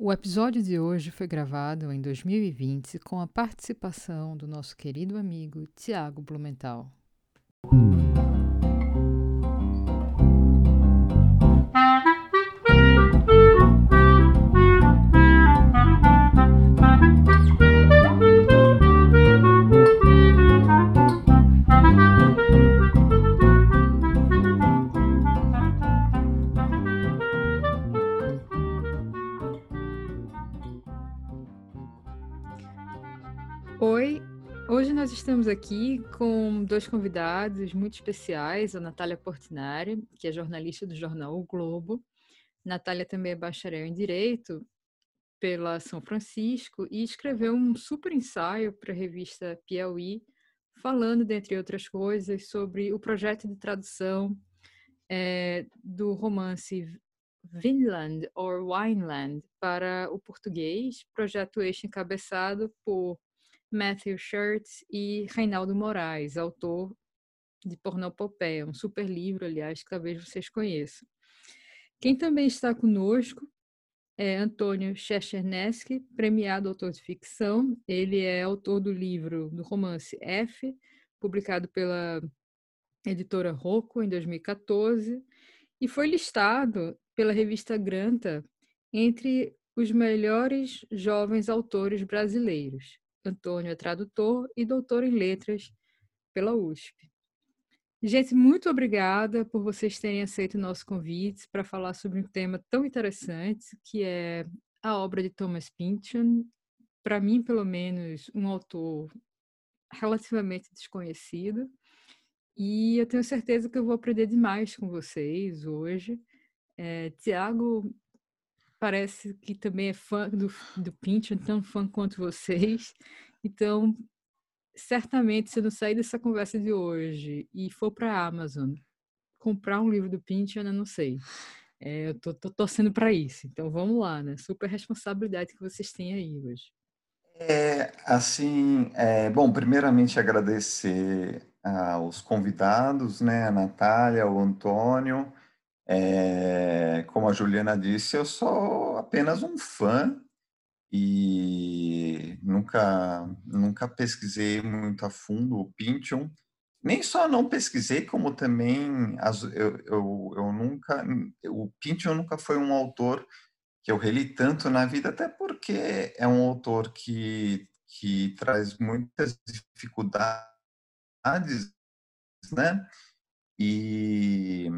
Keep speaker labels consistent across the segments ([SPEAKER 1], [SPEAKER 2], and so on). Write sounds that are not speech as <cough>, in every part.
[SPEAKER 1] O episódio de hoje foi gravado em 2020 com a participação do nosso querido amigo Tiago Blumenthal. Estamos aqui com dois convidados muito especiais, a Natália Portinari, que é jornalista do jornal O Globo. Natália também é bacharel em Direito pela São Francisco e escreveu um super ensaio para a revista Piauí, falando, dentre outras coisas, sobre o projeto de tradução é, do romance Vinland or Wineland para o português, projeto este encabeçado por Matthew Shirts e Reinaldo Moraes, autor de Pornopopeia, um super livro, aliás, que talvez vocês conheçam. Quem também está conosco é Antônio Chechernesky, premiado autor de ficção. Ele é autor do livro, do romance F, publicado pela editora Rocco em 2014, e foi listado pela revista Granta entre os melhores jovens autores brasileiros. Antônio é tradutor e doutor em letras pela USP. Gente, muito obrigada por vocês terem aceito o nosso convite para falar sobre um tema tão interessante que é a obra de Thomas Pynchon. Para mim, pelo menos, um autor relativamente desconhecido. E eu tenho certeza que eu vou aprender demais com vocês hoje. É, Tiago parece que também é fã do, do Pynchon, tão fã quanto vocês. Então, certamente, se eu não sair dessa conversa de hoje e for para a Amazon comprar um livro do Pynchon, eu não sei. É, eu tô, tô torcendo para isso. Então, vamos lá, né? Super responsabilidade que vocês têm aí hoje.
[SPEAKER 2] É, assim, é, bom, primeiramente agradecer aos convidados, né, a Natália, o Antônio, é, como a Juliana disse, eu sou apenas um fã e nunca, nunca pesquisei muito a fundo o Pynchon. Nem só não pesquisei, como também as, eu, eu, eu nunca. O Pynchon nunca foi um autor que eu reli tanto na vida, até porque é um autor que, que traz muitas dificuldades, né? E,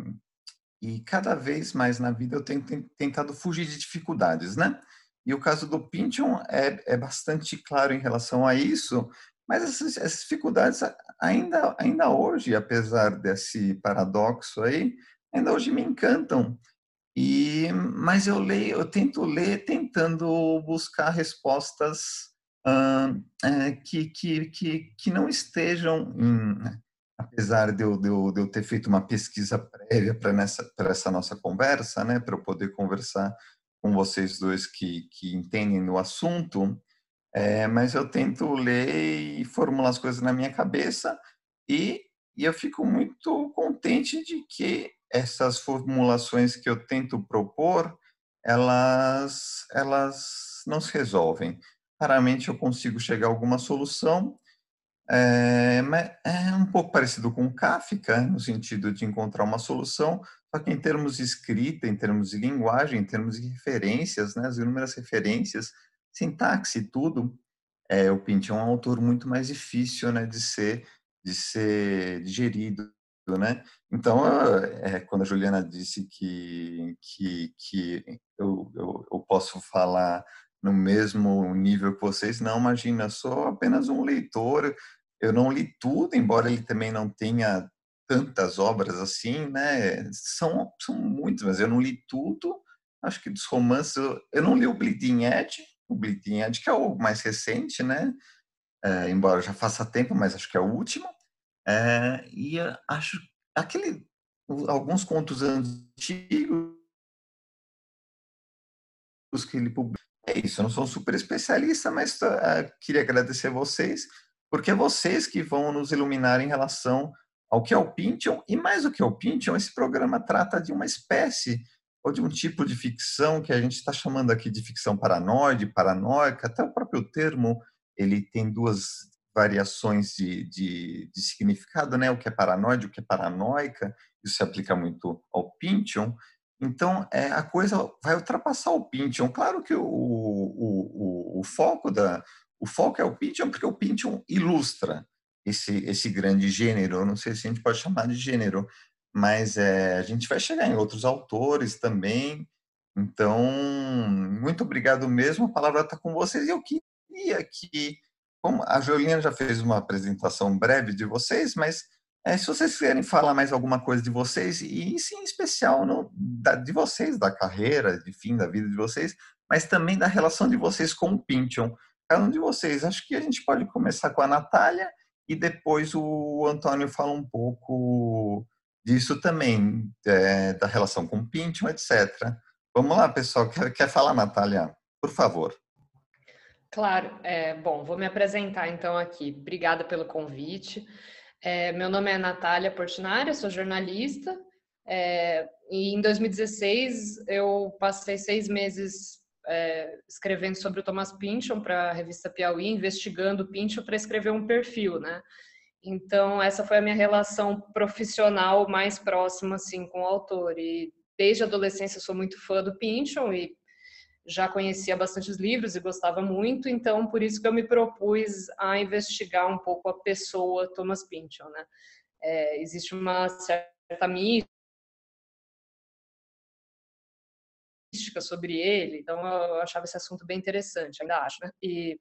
[SPEAKER 2] e cada vez mais na vida eu tenho tentado fugir de dificuldades, né? E o caso do Pynchon é, é bastante claro em relação a isso, mas essas, essas, dificuldades ainda, ainda hoje, apesar desse paradoxo aí, ainda hoje me encantam. E, mas eu leio, eu tento ler tentando buscar respostas é, que, que, que, que não estejam em, apesar de eu, de, eu, de eu ter feito uma pesquisa prévia para essa nossa conversa, né, para eu poder conversar com vocês dois que, que entendem do assunto, é, mas eu tento ler e formular as coisas na minha cabeça e, e eu fico muito contente de que essas formulações que eu tento propor, elas, elas não se resolvem. Raramente eu consigo chegar a alguma solução, é, é um pouco parecido com Kafka, no sentido de encontrar uma solução, só que em termos de escrita, em termos de linguagem, em termos de referências, né, as inúmeras referências, sintaxe, tudo, é, o Pinto é um autor muito mais difícil né, de ser de ser digerido, né? Então, é, quando a Juliana disse que que, que eu, eu, eu posso falar no mesmo nível que vocês, não, imagina, sou apenas um leitor, eu não li tudo, embora ele também não tenha tantas obras assim, né? São, são muitas, mas eu não li tudo. Acho que dos romances, eu, não li o Bleeding Edge, o Bleeding Edge, que é o mais recente, né? É, embora já faça tempo, mas acho que é o último. É, e acho aquele alguns contos antigos que ele publica. É isso, eu não sou um super especialista, mas uh, queria agradecer a vocês porque é vocês que vão nos iluminar em relação ao que é o Pynchon, e mais do que o Pynchon, esse programa trata de uma espécie ou de um tipo de ficção que a gente está chamando aqui de ficção paranoide, paranoica, até o próprio termo ele tem duas variações de, de, de, significado, né? O que é paranoide, o que é paranoica, isso se aplica muito ao Pynchon. Então, é, a coisa vai ultrapassar o Pynchon. Claro que o, o, o, o foco da o foco é o Pynchon, porque o Pynchon ilustra esse, esse grande gênero. Não sei se a gente pode chamar de gênero, mas é, a gente vai chegar em outros autores também. Então, muito obrigado mesmo. A palavra está com vocês. E eu queria que, como a Jolina já fez uma apresentação breve de vocês, mas é, se vocês quiserem falar mais alguma coisa de vocês, e sim, em especial no, da, de vocês, da carreira, de fim da vida de vocês, mas também da relação de vocês com o Pynchon. Cada um de vocês, acho que a gente pode começar com a Natália e depois o Antônio fala um pouco disso também, é, da relação com o Pynchon, etc. Vamos lá, pessoal. Quer, quer falar, Natália? Por favor.
[SPEAKER 3] Claro. É, bom, vou me apresentar então aqui. Obrigada pelo convite. É, meu nome é Natália Portinari, sou jornalista. É, e em 2016 eu passei seis meses é, escrevendo sobre o Thomas Pynchon para a revista Piauí, investigando Pynchon para escrever um perfil, né? Então essa foi a minha relação profissional mais próxima assim com o autor. E desde a adolescência sou muito fã do Pynchon e já conhecia bastante os livros e gostava muito, então por isso que eu me propus a investigar um pouco a pessoa Thomas Pynchon, né? É, existe uma certa mística sobre ele, então eu achava esse assunto bem interessante, ainda acho, né? E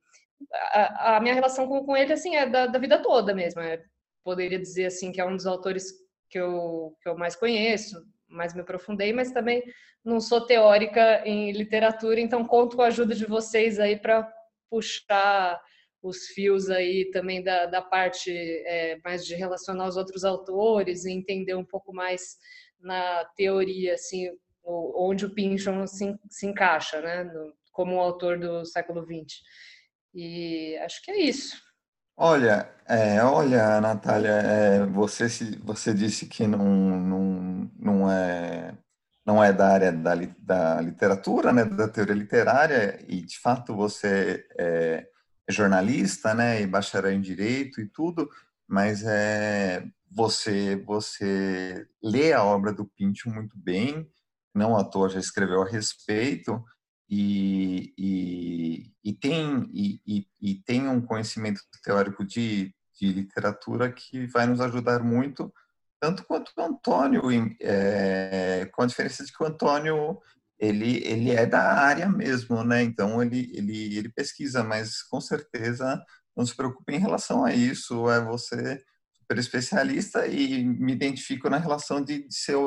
[SPEAKER 3] a, a minha relação com, com, ele, assim, é da, da vida toda mesmo, é, poderia dizer, assim, que é um dos autores que eu, que eu mais conheço, mais me aprofundei, mas também não sou teórica em literatura, então conto com a ajuda de vocês aí para puxar os fios aí também da, da parte é, mais de relacionar os outros autores e entender um pouco mais na teoria, assim, onde o Pynchon se, se encaixa, né, no, como um autor do século XX. E acho que é isso.
[SPEAKER 2] Olha, é, olha, Natália, é, você, você disse que não, não, não é não é da área da, da literatura, né, da teoria literária, e de fato você é, é jornalista, né, e bacharel em direito e tudo, mas é, você você lê a obra do Pinto muito bem, não à toa já escreveu a respeito, e, e, e tem, e, e, tem um conhecimento teórico de, de literatura que vai nos ajudar muito tanto quanto o Antônio, é, com a diferença de que o Antônio ele, ele é da área mesmo, né? Então ele, ele, ele pesquisa, mas com certeza não se preocupe em relação a isso. É você super especialista e me identifico na relação de, de ser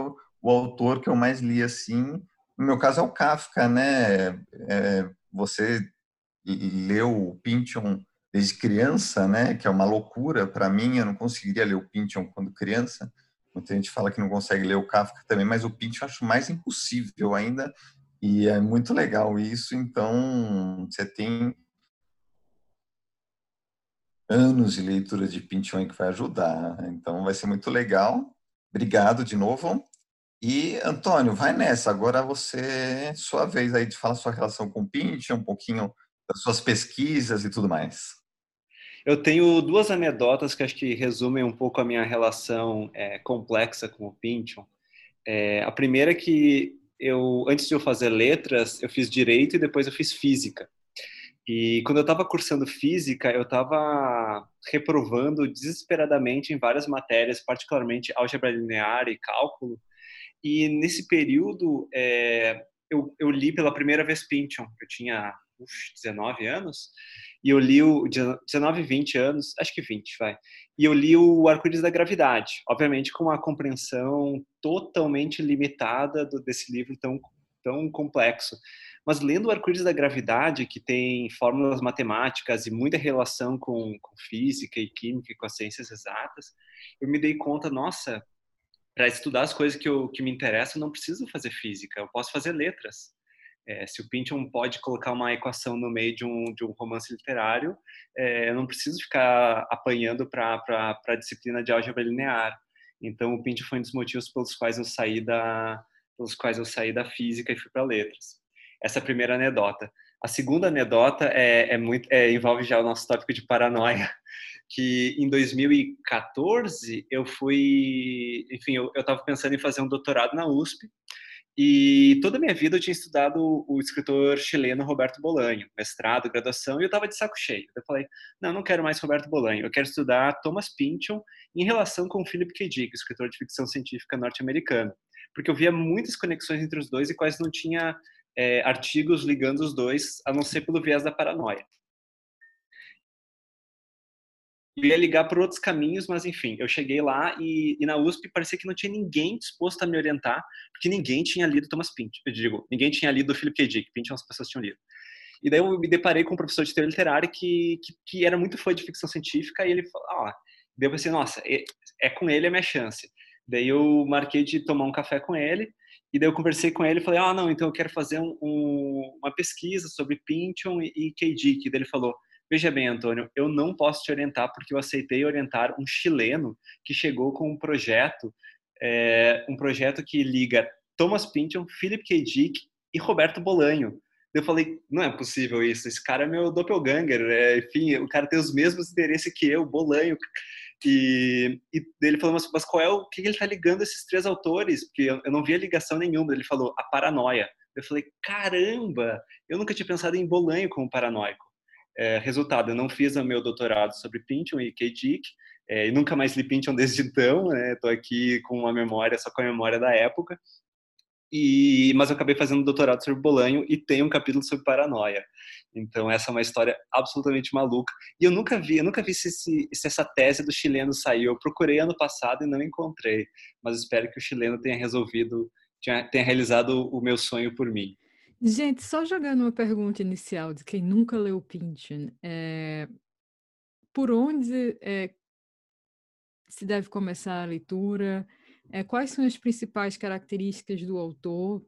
[SPEAKER 2] o, autor que eu mais li assim. No meu caso é o Kafka, né? É, você leu o Pynchon desde criança, né? Que é uma loucura para mim. Eu não conseguiria ler o Pynchon quando criança. Muita gente fala que não consegue ler o Kafka também, mas o Pinch eu acho mais impossível ainda. E é muito legal isso. Então, você tem anos de leitura de Pynchon que vai ajudar. Então, vai ser muito legal. Obrigado de novo. E, Antônio, vai nessa. Agora você, sua vez aí de falar sua relação com o Pynchon, um pouquinho das suas pesquisas e tudo mais.
[SPEAKER 4] Eu tenho duas anedotas que acho que resumem um pouco a minha relação é, complexa com o Pynchon. É, a primeira é que eu, antes de eu fazer letras, eu fiz direito e depois eu fiz física. E quando eu estava cursando física, eu estava reprovando desesperadamente em várias matérias, particularmente álgebra linear e cálculo. E nesse período, é, eu, eu, li pela primeira vez Pynchon. Eu tinha uf, 19 anos e eu li o 19, 20 anos, acho que 20, vai. E eu li o Arco-Íris da Gravidade, obviamente com uma compreensão totalmente limitada do, desse livro tão tão complexo. Mas lendo o Arco-Íris da Gravidade, que tem fórmulas matemáticas e muita relação com, com física e química e com as ciências exatas, eu me dei conta, nossa, para estudar as coisas que, eu, que me interessam, não preciso fazer física, eu posso fazer letras. É, se o Pynchon pode colocar uma equação no meio de um, de um romance literário, é, eu não preciso ficar apanhando para a disciplina de álgebra linear. Então, o Pynchon foi um dos motivos pelos quais eu saí da, pelos quais eu saí da física e fui para letras. Essa é a primeira anedota. A segunda anedota é, é muito, é, envolve já o nosso tópico de paranoia, que em 2014 eu fui, enfim, eu estava pensando em fazer um doutorado na USP e toda a minha vida eu tinha estudado o escritor chileno Roberto Bolanho, mestrado, graduação, e eu estava de saco cheio. Eu falei, não, não quero mais Roberto Bolanho, eu quero estudar Thomas Pynchon em relação com Philip K. Dick, escritor de ficção científica norte-americano. Porque eu via muitas conexões entre os dois e quase não tinha é, artigos ligando os dois, a não ser pelo viés da paranoia eu ia ligar por outros caminhos, mas enfim, eu cheguei lá e, e, na USP parecia que não tinha ninguém disposto a me orientar, porque ninguém tinha lido Thomas Pynchon. Eu digo, ninguém tinha lido Philip K. Dick, Pynchon as pessoas tinham lido. E daí eu me deparei com um professor de teoria literária que, que, que era muito fã de ficção científica e ele falou, ah, daí eu pensei, nossa, é, é com ele a minha chance. Daí eu marquei de tomar um café com ele e daí eu conversei com ele e falei, ah, não, então eu quero fazer um, um, uma pesquisa sobre Pynchon e, e K. Dick. E daí ele falou, Veja bem, Antônio, eu não posso te orientar porque eu aceitei orientar um chileno que chegou com um projeto, é, um projeto que liga Thomas Pynchon, Philip K. Dick e Roberto Bolanho. Eu falei, não é possível isso, esse cara é meu doppelganger, é, enfim, o cara tem os mesmos interesses que eu, Bolanho. E, e ele falou, mas, mas qual é o que ele está ligando esses três autores? Porque eu, eu não via ligação nenhuma. Ele falou, a paranoia. Eu falei, caramba, eu nunca tinha pensado em Bolanho como paranoico. É, resultado, eu não fiz o meu doutorado sobre Pynchon e K-Dick, é, e nunca mais li Pynchon desde então, né? aqui com uma memória, só com a memória da época. E, mas eu acabei fazendo doutorado sobre Bolanho e tem um capítulo sobre paranoia. Então essa é uma história absolutamente maluca. E eu nunca vi, eu nunca vi se, se, se, essa tese do chileno saiu. Eu procurei ano passado e não encontrei. Mas espero que o chileno tenha resolvido, tenha, tenha realizado o meu sonho por mim.
[SPEAKER 1] Gente, só jogando uma pergunta inicial de quem nunca leu Pynchon, é, por onde é, se deve começar a leitura? É, quais são as principais características do autor?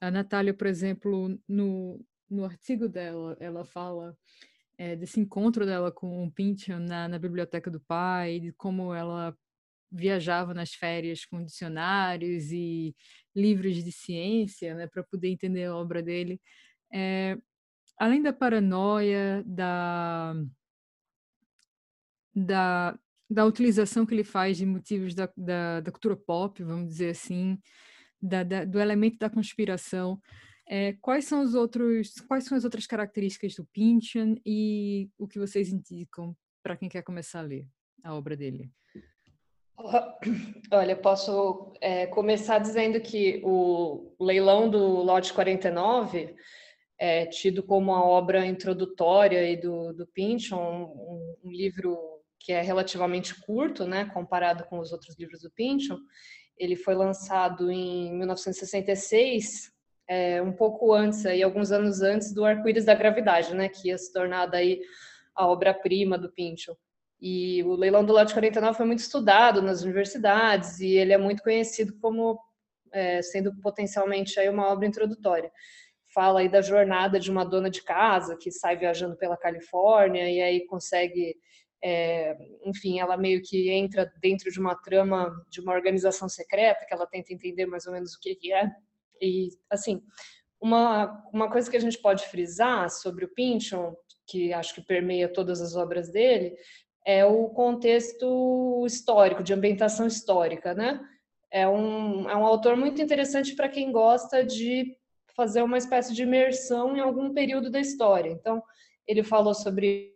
[SPEAKER 1] A Natália, por exemplo, no, no artigo dela, ela fala desse encontro dela com o Pynchon na, na biblioteca do pai, de como ela viajava nas férias com dicionários e livros de ciência, né, para poder entender a obra dele. É, além da paranoia, da, da, da utilização que ele faz de motivos da, da, da cultura pop, vamos dizer assim, da, da, do elemento da conspiração, é, quais são os outros, quais são as outras características do Pynchon e o que vocês indicam para quem quer começar a ler a obra dele? <coughs>
[SPEAKER 3] Olha, posso é, começar dizendo que o leilão do lote 49 é tido como a obra introdutória e do, do Pynchon, um, um, livro que é relativamente curto, né, comparado com os outros livros do Pynchon. Ele foi lançado em 1966, é, um pouco antes, aí, alguns anos antes do Arco-Íris da Gravidade, né, que ia se tornar daí a obra-prima do Pynchon. E o leilão do lote 49 foi muito estudado nas universidades e ele é muito conhecido como é, sendo potencialmente aí uma obra introdutória. Fala aí da jornada de uma dona de casa que sai viajando pela Califórnia e aí consegue, é, enfim, ela meio que entra dentro de uma trama de uma organização secreta que ela tenta entender mais ou menos o que, é. E, assim, uma, uma coisa que a gente pode frisar sobre o Pynchon, que acho que permeia todas as obras dele, é o contexto histórico, de ambientação histórica, né? É um, é um autor muito interessante para quem gosta de fazer uma espécie de imersão em algum período da história. Então, ele falou sobre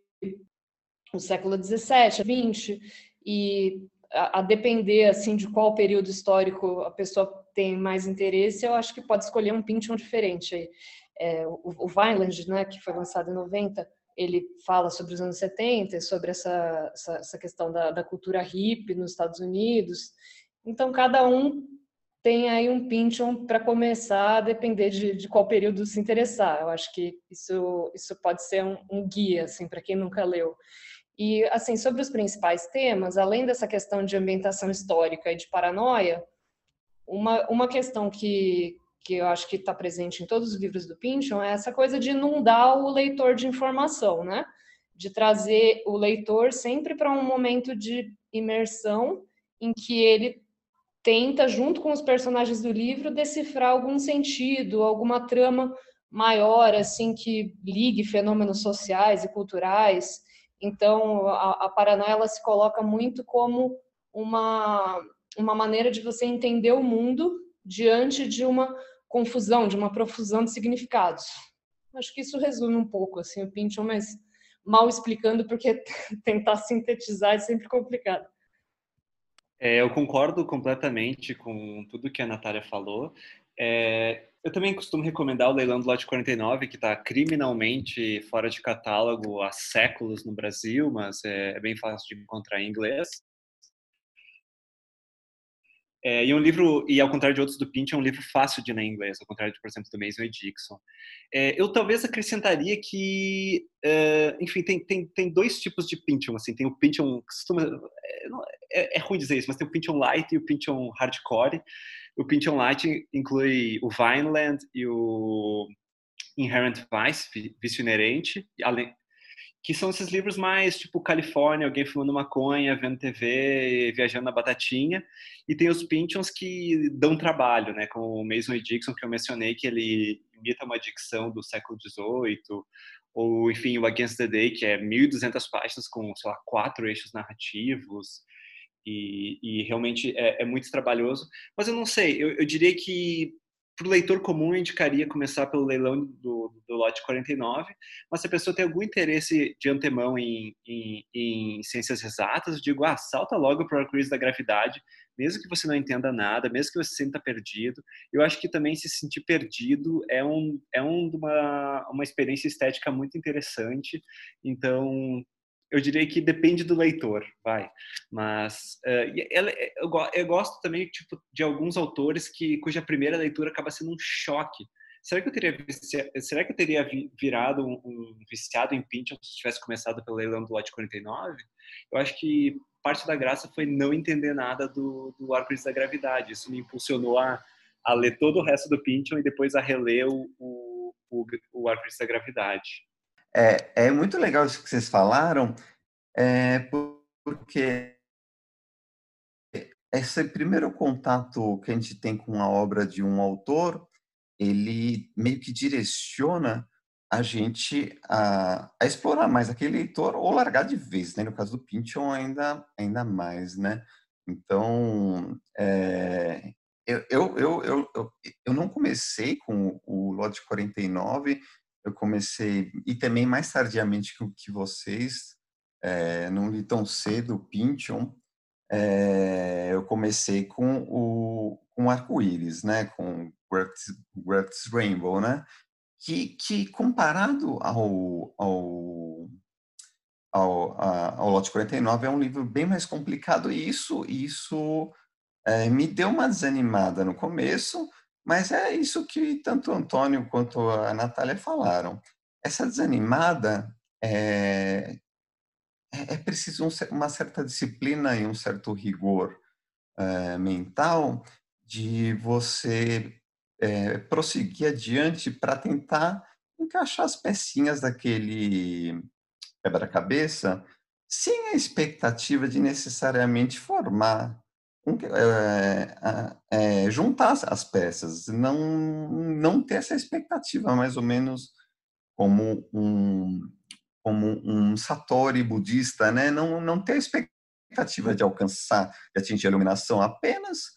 [SPEAKER 3] o século XVII, XX, e a, a depender assim de qual período histórico a pessoa tem mais interesse, eu acho que pode escolher um Pynchon diferente. É, o, o Vineland, né, que foi lançado em 90, ele fala sobre os anos 70, sobre essa, essa, essa questão da, da, cultura hippie nos Estados Unidos. Então, cada um tem aí um Pynchon para começar a depender de, de, qual período se interessar. Eu acho que isso, isso pode ser um, um guia assim, para quem nunca leu. E, assim, sobre os principais temas, além dessa questão de ambientação histórica e de paranoia, uma, uma questão que, que eu acho que está presente em todos os livros do Pynchon, é essa coisa de inundar o leitor de informação, né? De trazer o leitor sempre para um momento de imersão em que ele tenta, junto com os personagens do livro, decifrar algum sentido, alguma trama maior, assim, que ligue fenômenos sociais e culturais. Então, a, a paranoia ela se coloca muito como uma, uma maneira de você entender o mundo diante de uma confusão, de uma profusão de significados. Acho que isso resume um pouco assim o Pynchon, mas mal explicando porque <laughs> tentar sintetizar é sempre complicado.
[SPEAKER 4] É, eu concordo completamente com tudo que a Natália falou. É, eu também costumo recomendar o Leilão do Lote 49, que está criminalmente fora de catálogo há séculos no Brasil, mas é, é bem fácil de encontrar em inglês. É, e um livro, e ao contrário de outros do Pinch, é um livro fácil de ler em inglês, ao contrário, de, por exemplo, do Mason e Dixon. É, eu talvez acrescentaria que, é, enfim, tem, tem, tem dois tipos de Pynchon, assim, tem o Pynchon, costuma, é, é, é, ruim dizer isso, mas tem o Pynchon Light e o Pynchon Hardcore. O Pynchon Light inclui o Vineland e o Inherent Vice, Vício Inerente, além, que são esses livros mais tipo Califórnia, alguém fumando maconha, vendo TV, viajando na batatinha, e tem os Pynchons que dão trabalho, né, como o Mason e Dixon que eu mencionei, que ele imita uma dicção do século XVIII, ou enfim, o Against the Day, que é 1.200 páginas com, sei lá, quatro eixos narrativos, e, e realmente é, é, muito trabalhoso. Mas eu não sei, eu, eu diria que para o leitor comum, eu indicaria começar pelo leilão do, do, lote 49, mas se a pessoa tem algum interesse de antemão em, em, em ciências exatas, eu digo, ah, salta logo para a crise da gravidade, mesmo que você não entenda nada, mesmo que você se sinta perdido. Eu acho que também se sentir perdido é, um, é um, uma, uma experiência estética muito interessante, então eu diria que depende do leitor, vai. Mas uh, ela, eu, eu, gosto também tipo, de alguns autores que cuja primeira leitura acaba sendo um choque. Será que eu teria, será que eu teria virado um, um viciado em Pynchon se tivesse começado pelo leilão do lote 49? Eu acho que parte da graça foi não entender nada do, do Arco-Íris da Gravidade. Isso me impulsionou a, a ler todo o resto do Pynchon e depois a reler o, o, o, o Arco-Íris da Gravidade.
[SPEAKER 2] É, é muito legal isso que vocês falaram, é, porque esse primeiro contato que a gente tem com a obra de um autor, ele meio que direciona a gente a, a explorar mais aquele leitor ou largar de vez, né? No caso do Pynchon, ainda, ainda mais, né? Então, é, eu, eu, eu, eu, não comecei com o Lote 49, eu comecei, e também mais tardiamente que vocês, é, não li tão cedo, Pynchon, é, eu comecei com o com arco-íris, né, com Greatest Rainbow, né, que, que comparado ao, ao, ao, ao Lote 49 é um livro bem mais complicado e isso, isso é, me deu uma desanimada no começo, mas é isso que tanto o Antônio quanto a Natália falaram. Essa desanimada é, é, é preciso um, uma certa disciplina e um certo rigor é, mental de você é, prosseguir adiante para tentar encaixar as pecinhas daquele quebra-cabeça sem a expectativa de necessariamente formar é, é, juntar as peças, não, não ter essa expectativa, mais ou menos como um, como um satori budista, né? não, não ter a expectativa de alcançar, de atingir a iluminação, apenas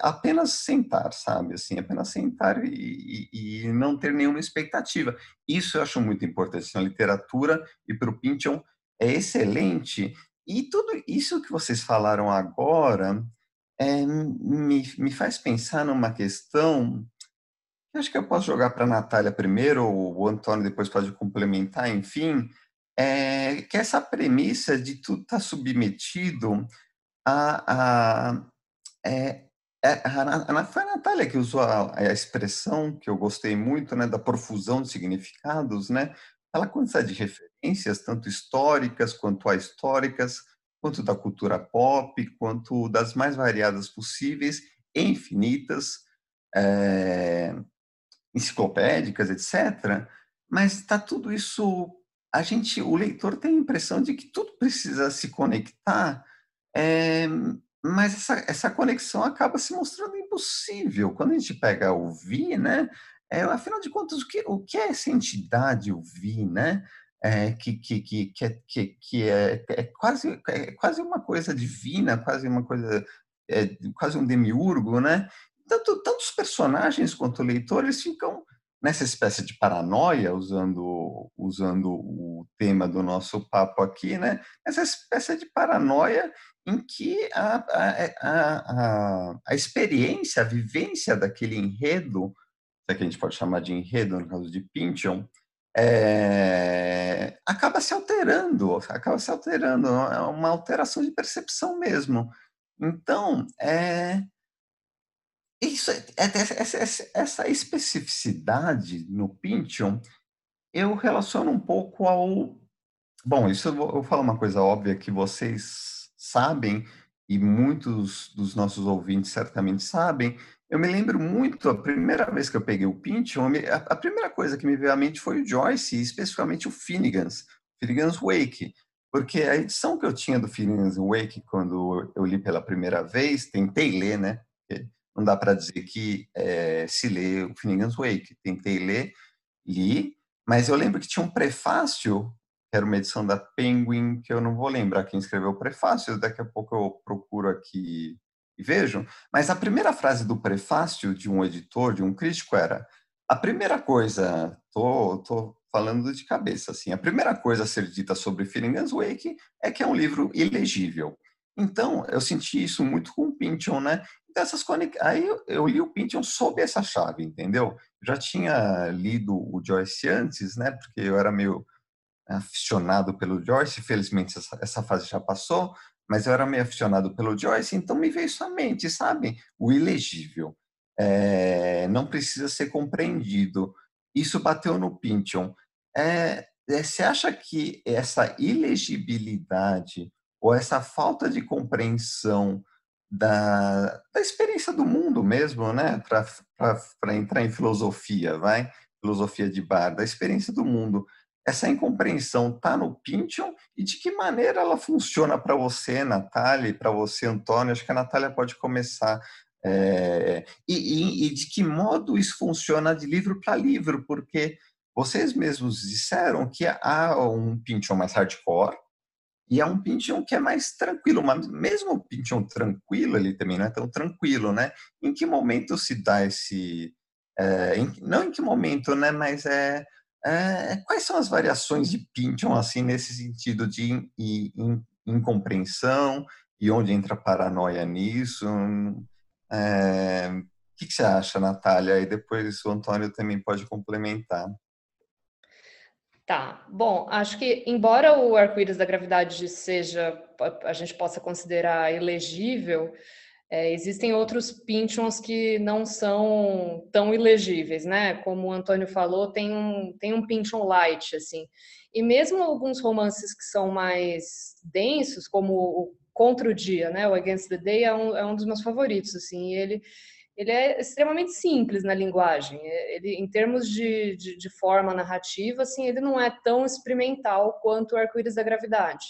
[SPEAKER 2] apenas sentar, sabe? Assim, apenas sentar e, e, e, não ter nenhuma expectativa. Isso eu acho muito importante na literatura e para o Pynchon é excelente e tudo isso que vocês falaram agora é, me, me faz pensar numa questão que acho que eu posso jogar para a Natália primeiro, ou o Antônio depois pode complementar, enfim, é, que é essa premissa de tudo estar tá submetido a, a, é, a, foi a Natália que usou a, a, expressão que eu gostei muito, né, da profusão de significados, né, aquela quantidade de referências, tanto históricas quanto ahistóricas, quanto da cultura pop, quanto das mais variadas possíveis, infinitas, é, enciclopédicas, etc. Mas está tudo isso, a gente, o leitor tem a impressão de que tudo precisa se conectar, é, mas essa, essa conexão acaba se mostrando impossível. Quando a gente pega o Vi, né? É, afinal de contas, o que, o que é essa entidade, o Vi, né? É, que, que, que, que, é, que, que é, é, quase, é quase uma coisa divina, quase uma coisa, é, quase um demiurgo, né? Tanto, tanto os personagens quanto o leitor, eles ficam nessa espécie de paranoia, usando, usando o tema do nosso papo aqui, né? Essa espécie de paranoia em que a, a, a, a, experiência, a vivência daquele enredo, é que a gente pode chamar de enredo no caso de Pynchon, é, acaba se alterando, acaba se alterando, é uma alteração de percepção mesmo. Então, é, isso, é, é, essa, essa especificidade no Pynchon, eu relaciono um pouco ao... Bom, isso eu vou, eu vou falar uma coisa óbvia que vocês sabem, e muitos dos nossos ouvintes certamente sabem, eu me lembro muito, a primeira vez que eu peguei o Pynchon, a, primeira coisa que me veio à mente foi o Joyce, especificamente o Finnegan's, Finnegan's Wake, porque a edição que eu tinha do Finnegan's Wake, quando eu li pela primeira vez, tentei ler, né? não dá para dizer que é, se lê o Finnegan's Wake. Tentei ler, li, mas eu lembro que tinha um prefácio, que era uma edição da Penguin, que eu não vou lembrar quem escreveu o prefácio, daqui a pouco eu procuro aqui e vejo. Mas a primeira frase do prefácio de um editor, de um crítico, era: a primeira coisa, tô, tô falando de cabeça, assim, a primeira coisa a ser dita sobre Finnegan's Wake é que é um livro ilegível. Então, eu senti isso muito com o Pynchon, né? dessas conex... Aí eu, li o Pynchon sob essa chave, entendeu? Já tinha lido o Joyce antes, né? Porque eu era meio aficionado pelo Joyce, felizmente essa fase já passou, mas eu era meio aficionado pelo Joyce, então me veio isso à mente, sabe? O ilegível. É, não precisa ser compreendido. Isso bateu no Pynchon. É, é, você acha que essa ilegibilidade ou essa falta de compreensão da, da experiência do mundo mesmo, né? Para entrar em filosofia, vai? Filosofia de bar, da experiência do mundo. Essa incompreensão está no Pynchon e de que maneira ela funciona para você, Natália, e para você, Antônio? Acho que a Natália pode começar. É, e, e, e de que modo isso funciona de livro para livro? Porque vocês mesmos disseram que há um Pynchon mais hardcore, e é um Pynchon que é mais tranquilo, mas mesmo o Pynchon tranquilo, ele também não é tão tranquilo, né? Em que momento se dá esse... É, em, não em que momento, né? Mas é, é, quais são as variações de Pynchon, assim, nesse sentido de incompreensão e onde entra paranoia nisso? É, o que, que você acha, Natália? E depois o Antônio também pode complementar.
[SPEAKER 3] Tá, bom, acho que embora o arco-íris da gravidade seja, a gente possa considerar elegível, é, existem outros Pynchons que não são tão ilegíveis, né? Como o Antônio falou, tem um, tem um Pynchon light, assim. E mesmo alguns romances que são mais densos, como o Contra o Dia, né? O Against the Day é um, é um dos meus favoritos, assim. ele ele é extremamente simples na linguagem. Ele, em termos de, de, de, forma narrativa, assim, ele não é tão experimental quanto o Arco-Íris da Gravidade.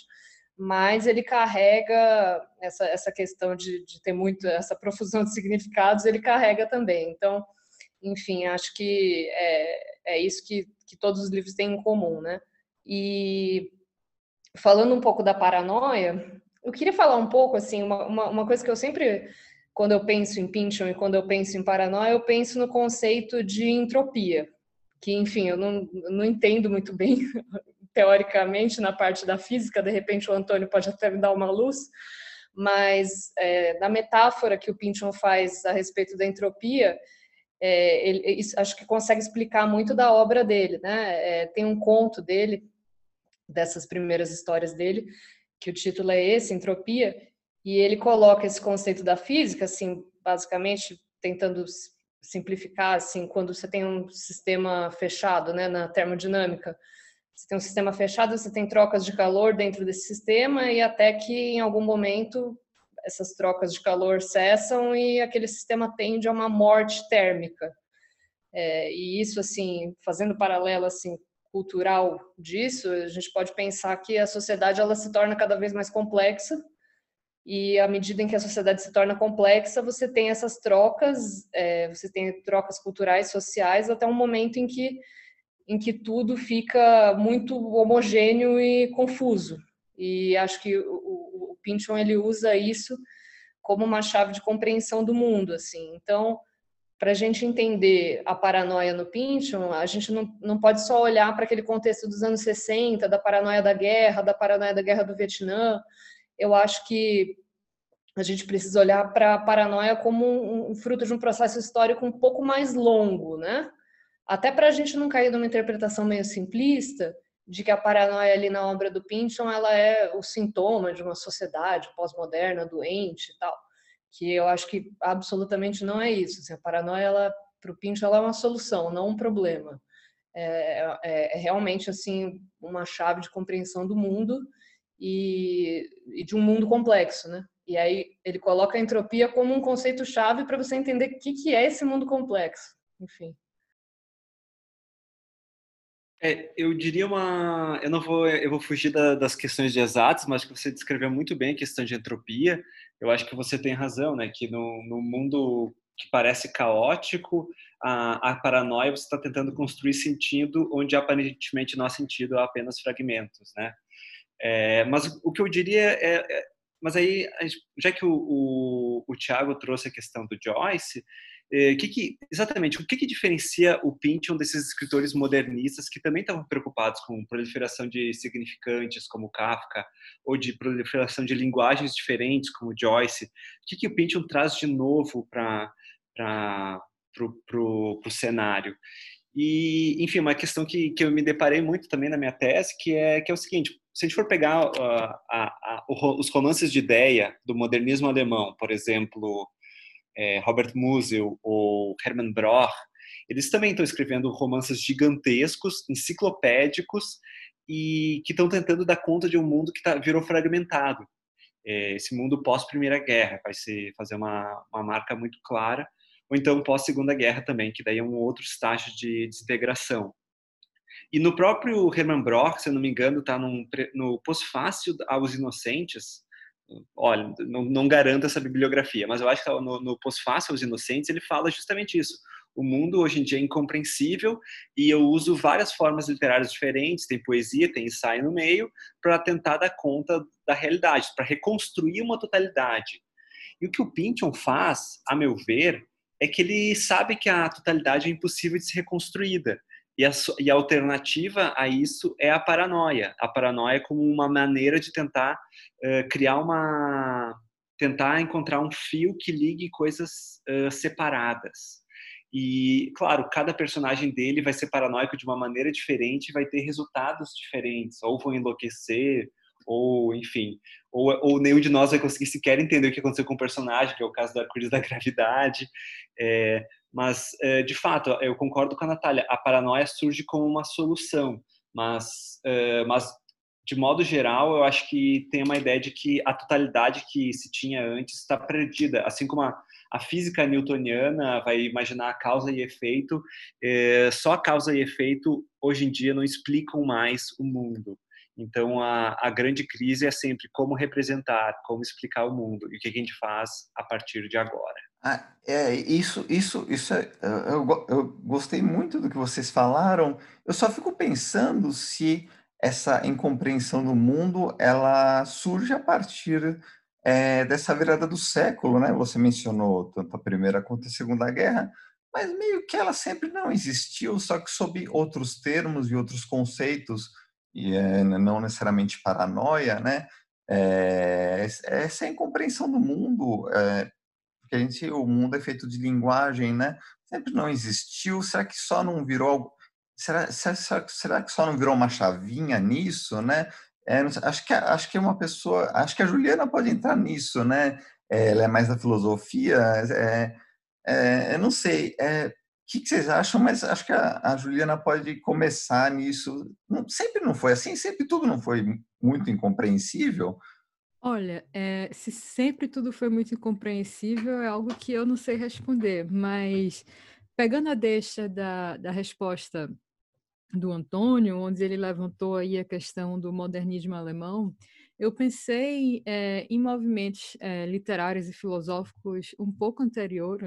[SPEAKER 3] Mas ele carrega essa, essa questão de, de ter muito essa profusão de significados, ele carrega também. Então, enfim, acho que é, é isso que, que todos os livros têm em comum, né? E falando um pouco da paranoia, eu queria falar um pouco, assim, uma, uma, uma coisa que eu sempre quando eu penso em Pynchon e quando eu penso em paranoia, eu penso no conceito de entropia, que, enfim, eu não, não entendo muito bem <laughs> teoricamente na parte da física, de repente o Antônio pode até me dar uma luz, mas é, na metáfora que o Pynchon faz a respeito da entropia, é, ele, acho que consegue explicar muito da obra dele, né? É, tem um conto dele, dessas primeiras histórias dele, que o título é esse, Entropia, e ele coloca esse conceito da física, assim, basicamente tentando simplificar, assim, quando você tem um sistema fechado, né, na termodinâmica, você tem um sistema fechado, você tem trocas de calor dentro desse sistema e até que em algum momento essas trocas de calor cessam e aquele sistema tende a uma morte térmica. É, e isso, assim, fazendo paralelo, assim, cultural disso, a gente pode pensar que a sociedade ela se torna cada vez mais complexa e à medida em que a sociedade se torna complexa, você tem essas trocas, é, você tem trocas culturais, sociais, até um momento em que, em que tudo fica muito homogêneo e confuso. E acho que o, o, Pynchon ele usa isso como uma chave de compreensão do mundo, assim. Então, para a gente entender a paranoia no Pynchon, a gente não, não pode só olhar para aquele contexto dos anos 60, da paranoia da guerra, da paranoia da guerra do Vietnã, eu acho que a gente precisa olhar para a paranoia como um, um, fruto de um processo histórico um pouco mais longo, né? Até para a gente não cair numa interpretação meio simplista de que a paranoia ali na obra do Pynchon ela é o sintoma de uma sociedade pós-moderna doente e tal, que eu acho que absolutamente não é isso. Assim, a paranoia para o Pynchon ela é uma solução, não um problema. É, é, é realmente assim uma chave de compreensão do mundo e, e de um mundo complexo, né? E aí ele coloca a entropia como um conceito chave para você entender o que, que é esse mundo complexo. Enfim.
[SPEAKER 4] É, eu diria uma, eu não vou, eu vou fugir da, das questões de exatos, mas que você descreveu muito bem a questão de entropia. Eu acho que você tem razão, né? Que no, no mundo que parece caótico, a, a paranoia você está tentando construir sentido onde aparentemente não há sentido, há apenas fragmentos, né? É, mas o que eu diria é, é mas aí, já que o, o, o Tiago trouxe a questão do Joyce, é, que que, exatamente, o que, que diferencia o Pynchon desses escritores modernistas que também estavam preocupados com proliferação de significantes, como Kafka, ou de proliferação de linguagens diferentes, como Joyce? O que, que o Pynchon traz de novo para o cenário? E, enfim, uma questão que, que eu me deparei muito também na minha tese, que é, que é o seguinte, se a gente for pegar uh, a, a, os romances de ideia do modernismo alemão, por exemplo, é, Robert Musil ou Hermann Broch, eles também estão escrevendo romances gigantescos, enciclopédicos, e que estão tentando dar conta de um mundo que tá, virou fragmentado. É, esse mundo pós-Primeira Guerra, vai ser, fazer uma, uma marca muito clara, ou então pós-Segunda Guerra também, que daí é um outro estágio de desintegração. E no próprio Hermann Broch, se eu não me engano, está no Pós-Fácil aos Inocentes, olha, não, não, garanto essa bibliografia, mas eu acho que no, no Pós-Fácil aos Inocentes ele fala justamente isso. O mundo hoje em dia é incompreensível e eu uso várias formas literárias diferentes, tem poesia, tem ensaio no meio, para tentar dar conta da realidade, para reconstruir uma totalidade. E o que o Pynchon faz, a meu ver, é que ele sabe que a totalidade é impossível de ser reconstruída. E a, e a, alternativa a isso é a paranoia. A paranoia como uma maneira de tentar uh, criar uma. tentar encontrar um fio que ligue coisas uh, separadas. E, claro, cada personagem dele vai ser paranoico de uma maneira diferente, vai ter resultados diferentes, ou vão enlouquecer, ou, enfim, ou, ou nenhum de nós vai conseguir sequer entender o que aconteceu com o personagem, que é o caso do arco-íris da gravidade. É, mas, é, de fato, eu concordo com a Natália, a paranoia surge como uma solução, mas, é, mas de modo geral, eu acho que tem uma ideia de que a totalidade que se tinha antes está perdida, assim como a, a física newtoniana vai imaginar a causa e efeito, é, só a causa e efeito hoje em dia não explicam mais o mundo. Então, a, a grande crise é sempre como representar, como explicar o mundo e o que a gente faz a partir de agora.
[SPEAKER 2] Ah, é, isso, isso, isso é, eu, eu gostei muito do que vocês falaram. Eu só fico pensando se essa incompreensão do mundo ela surge a partir é, dessa virada do século, né? Você mencionou tanto a Primeira quanto a Segunda Guerra, mas meio que ela sempre não existiu, só que sob outros termos e outros conceitos, e é, não necessariamente paranoia, né? É, essa incompreensão do mundo, é, porque a gente, o mundo é feito de linguagem, né? Sempre não existiu. Será que só não virou será, será, será que só não virou uma chavinha nisso, né? É, acho que acho que uma pessoa, acho que a Juliana pode entrar nisso, né? É, ela é mais da filosofia. É, é, eu não sei. É, que, que, vocês acham? Mas acho que a, a, Juliana pode começar nisso. Não, sempre não foi assim. Sempre tudo não foi muito incompreensível.
[SPEAKER 1] Olha, é, se sempre tudo foi muito incompreensível, é algo que eu não sei responder, mas pegando a deixa da, da resposta do Antônio, onde ele levantou aí a questão do modernismo alemão, eu pensei é, em movimentos é, literários e filosóficos um pouco anterior,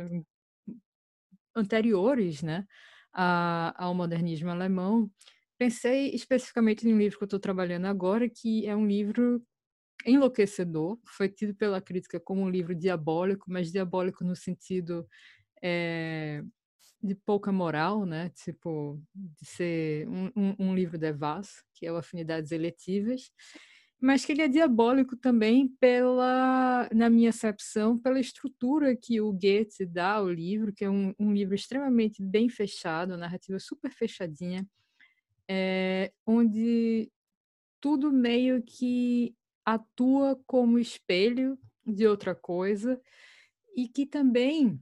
[SPEAKER 1] anteriores né, ao modernismo alemão. Pensei especificamente no livro que eu estou trabalhando agora, que é um livro enlouquecedor, foi tido pela crítica como um livro diabólico, mas diabólico no sentido é, de pouca moral, né? Tipo, de ser um, um, um livro devasso, que é o Afinidades Eletivas, mas que ele é diabólico também pela, na minha acepção, pela estrutura que o Goethe dá ao livro, que é um, um livro extremamente bem fechado, narrativa super fechadinha, é, onde tudo meio que atua como espelho de outra coisa e que também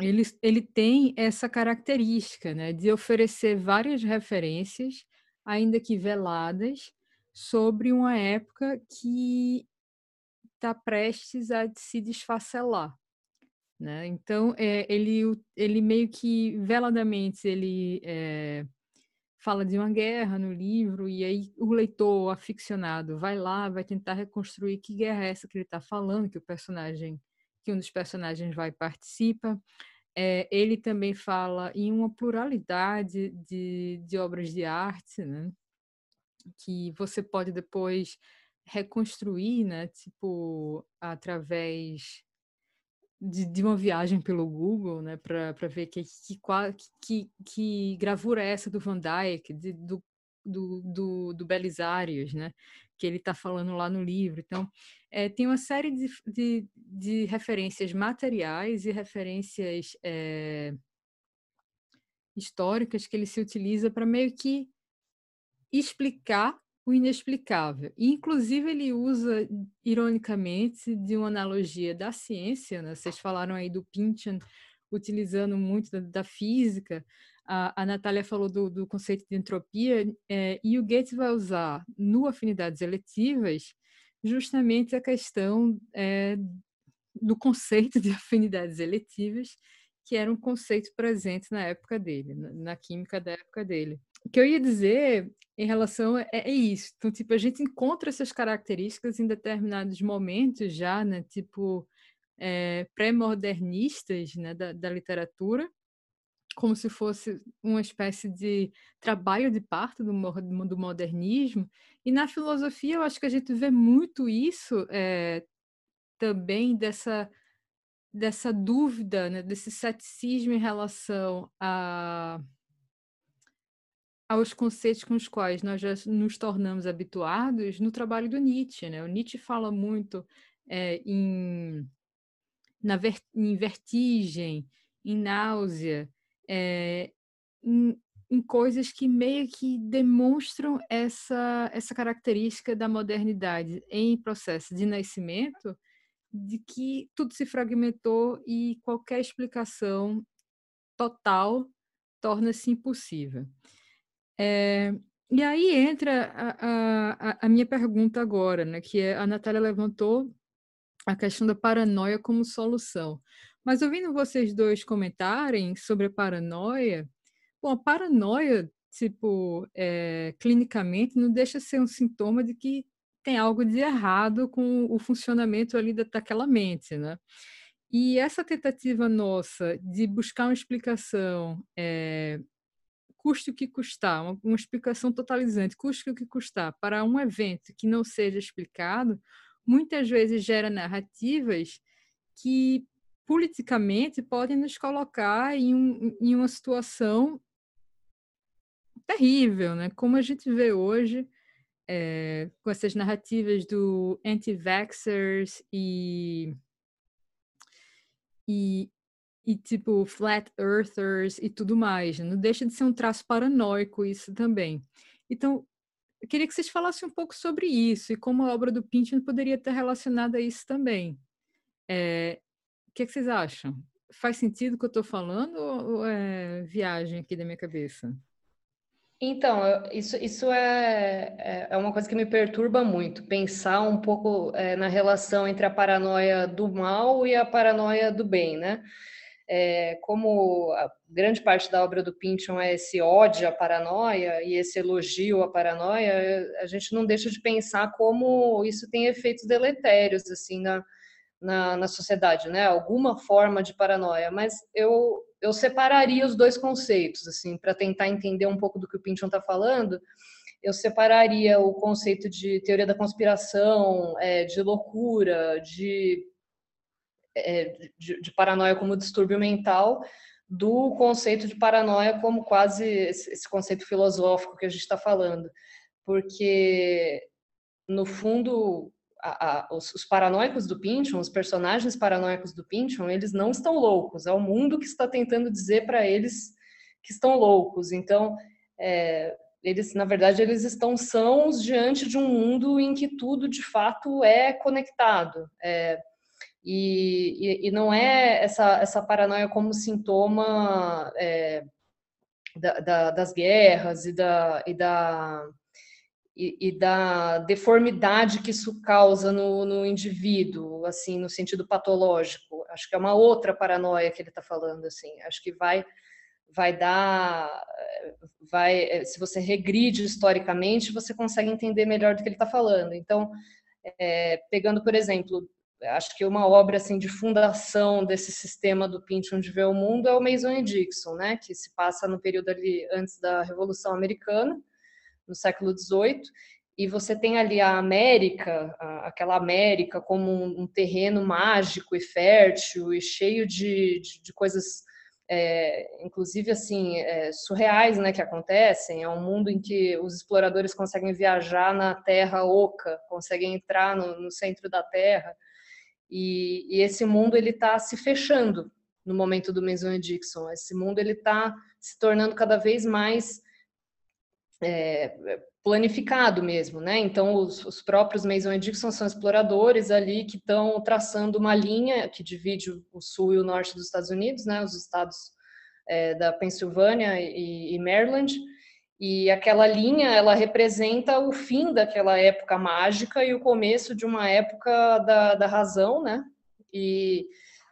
[SPEAKER 1] ele, ele tem essa característica né, de oferecer várias referências, ainda que veladas, sobre uma época que está prestes a se desfacelar. Né? Então, é, ele, ele meio que veladamente ele é, fala de uma guerra no livro, e aí o leitor aficionado vai lá, vai tentar reconstruir que guerra é essa que ele está falando, que o personagem que um dos personagens vai participa. É, ele também fala em uma pluralidade de, de obras de arte, né? Que você pode depois reconstruir, né? tipo, através de, de, uma viagem pelo Google, né, para ver que, que, que, que, gravura é essa do Van Dyck, de, do, do, do, do Belisarius, né, que ele está falando lá no livro. Então, é, tem uma série de, de, de, referências materiais e referências é, históricas que ele se utiliza para meio que explicar o inexplicável. inclusive, ele usa, ironicamente, de uma analogia da ciência. Né? Vocês falaram aí do Pynchon utilizando muito da, da física, a, a Natália falou do, do, conceito de entropia, é, e o Gates vai usar no afinidades eletivas justamente a questão é, do conceito de afinidades eletivas, que era um conceito presente na época dele, na, na química da época dele. O que eu ia dizer em relação é, é, isso. Então, tipo, a gente encontra essas características em determinados momentos já, né? Tipo, é, pré-modernistas né? Da, da, literatura, como se fosse uma espécie de trabalho de parto do, do modernismo. E na filosofia eu acho que a gente vê muito isso é, também dessa dessa dúvida, né, desse ceticismo em relação a, aos conceitos com os quais nós já nos tornamos habituados no trabalho do Nietzsche. Né? O Nietzsche fala muito é, em, na ver, em vertigem, em náusea, é, em, em coisas que meio que demonstram essa, essa característica da modernidade em processo de nascimento, de que tudo se fragmentou e qualquer explicação total torna-se impossível. É, e aí entra a, a, a, minha pergunta agora, né, que é, a Natália levantou a questão da paranoia como solução. Mas ouvindo vocês dois comentarem sobre a paranoia, bom, a paranoia, tipo, é, clinicamente, não deixa ser um sintoma de que tem algo de errado com o funcionamento ali daquela mente, né? E essa tentativa nossa de buscar uma explicação, é, custe o que custar, uma, uma explicação totalizante, custe o que custar, para um evento que não seja explicado, muitas vezes gera narrativas que politicamente podem nos colocar em, um, em uma situação terrível, né? Como a gente vê hoje é, com essas narrativas do anti-vaxxers e, e, e tipo flat earthers e tudo mais. Né? Não deixa de ser um traço paranoico isso também. Então, eu queria que vocês falassem um pouco sobre isso e como a obra do Pynchon poderia estar relacionada a isso também. É, o que, é que vocês acham? Faz sentido o que eu estou falando ou é viagem aqui da minha cabeça?
[SPEAKER 3] Então, isso, isso é, é, é uma coisa que me perturba muito, pensar um pouco é, na relação entre a paranoia do mal e a paranoia do bem, né? É, como grande parte da obra do Pynchon é esse ódio à paranoia e esse elogio à paranoia, a gente não deixa de pensar como isso tem efeitos deletérios assim na, na, na sociedade, né? Alguma forma de paranoia. Mas eu eu separaria os dois conceitos assim para tentar entender um pouco do que o Pynchon está falando. Eu separaria o conceito de teoria da conspiração, é, de loucura, de de, de, paranoia como distúrbio mental do conceito de paranoia como quase esse, esse conceito filosófico que a gente está falando, porque no fundo a, a, os, os, paranoicos do Pynchon, os personagens paranoicos do Pynchon, eles não estão loucos, é o mundo que está tentando dizer para eles que estão loucos. Então, é, eles, na verdade, eles estão sãos diante de um mundo em que tudo de fato é conectado. É, e, e, e, não é essa, essa paranoia como sintoma é, da, da, das guerras e da, e, da, e, e, da deformidade que isso causa no, no indivíduo, assim, no sentido patológico. Acho que é uma outra paranoia que ele está falando, assim. Acho que vai vai dar, vai, se você regride historicamente, você consegue entender melhor do que ele está falando. Então, é, pegando, por exemplo, acho que uma obra assim de fundação desse sistema do Pynchon de ver o mundo é o Mason Dixon, né, que se passa no período ali antes da Revolução Americana, no século XVIII, e você tem ali a América, aquela América como um, terreno mágico e fértil e cheio de, de, de coisas, é, inclusive assim, é, surreais, né, que acontecem. É um mundo em que os exploradores conseguem viajar na Terra oca, conseguem entrar no, no centro da Terra e, e esse mundo ele está se fechando no momento do Mason Dixon. Esse mundo ele está se tornando cada vez mais é, planificado mesmo, né? Então os, os, próprios Mason Dixon são exploradores ali que estão traçando uma linha que divide o sul e o norte dos Estados Unidos, né? Os estados é, da Pensilvânia e, e Maryland e aquela linha, ela representa o fim daquela época mágica e o começo de uma época da, da razão, né? E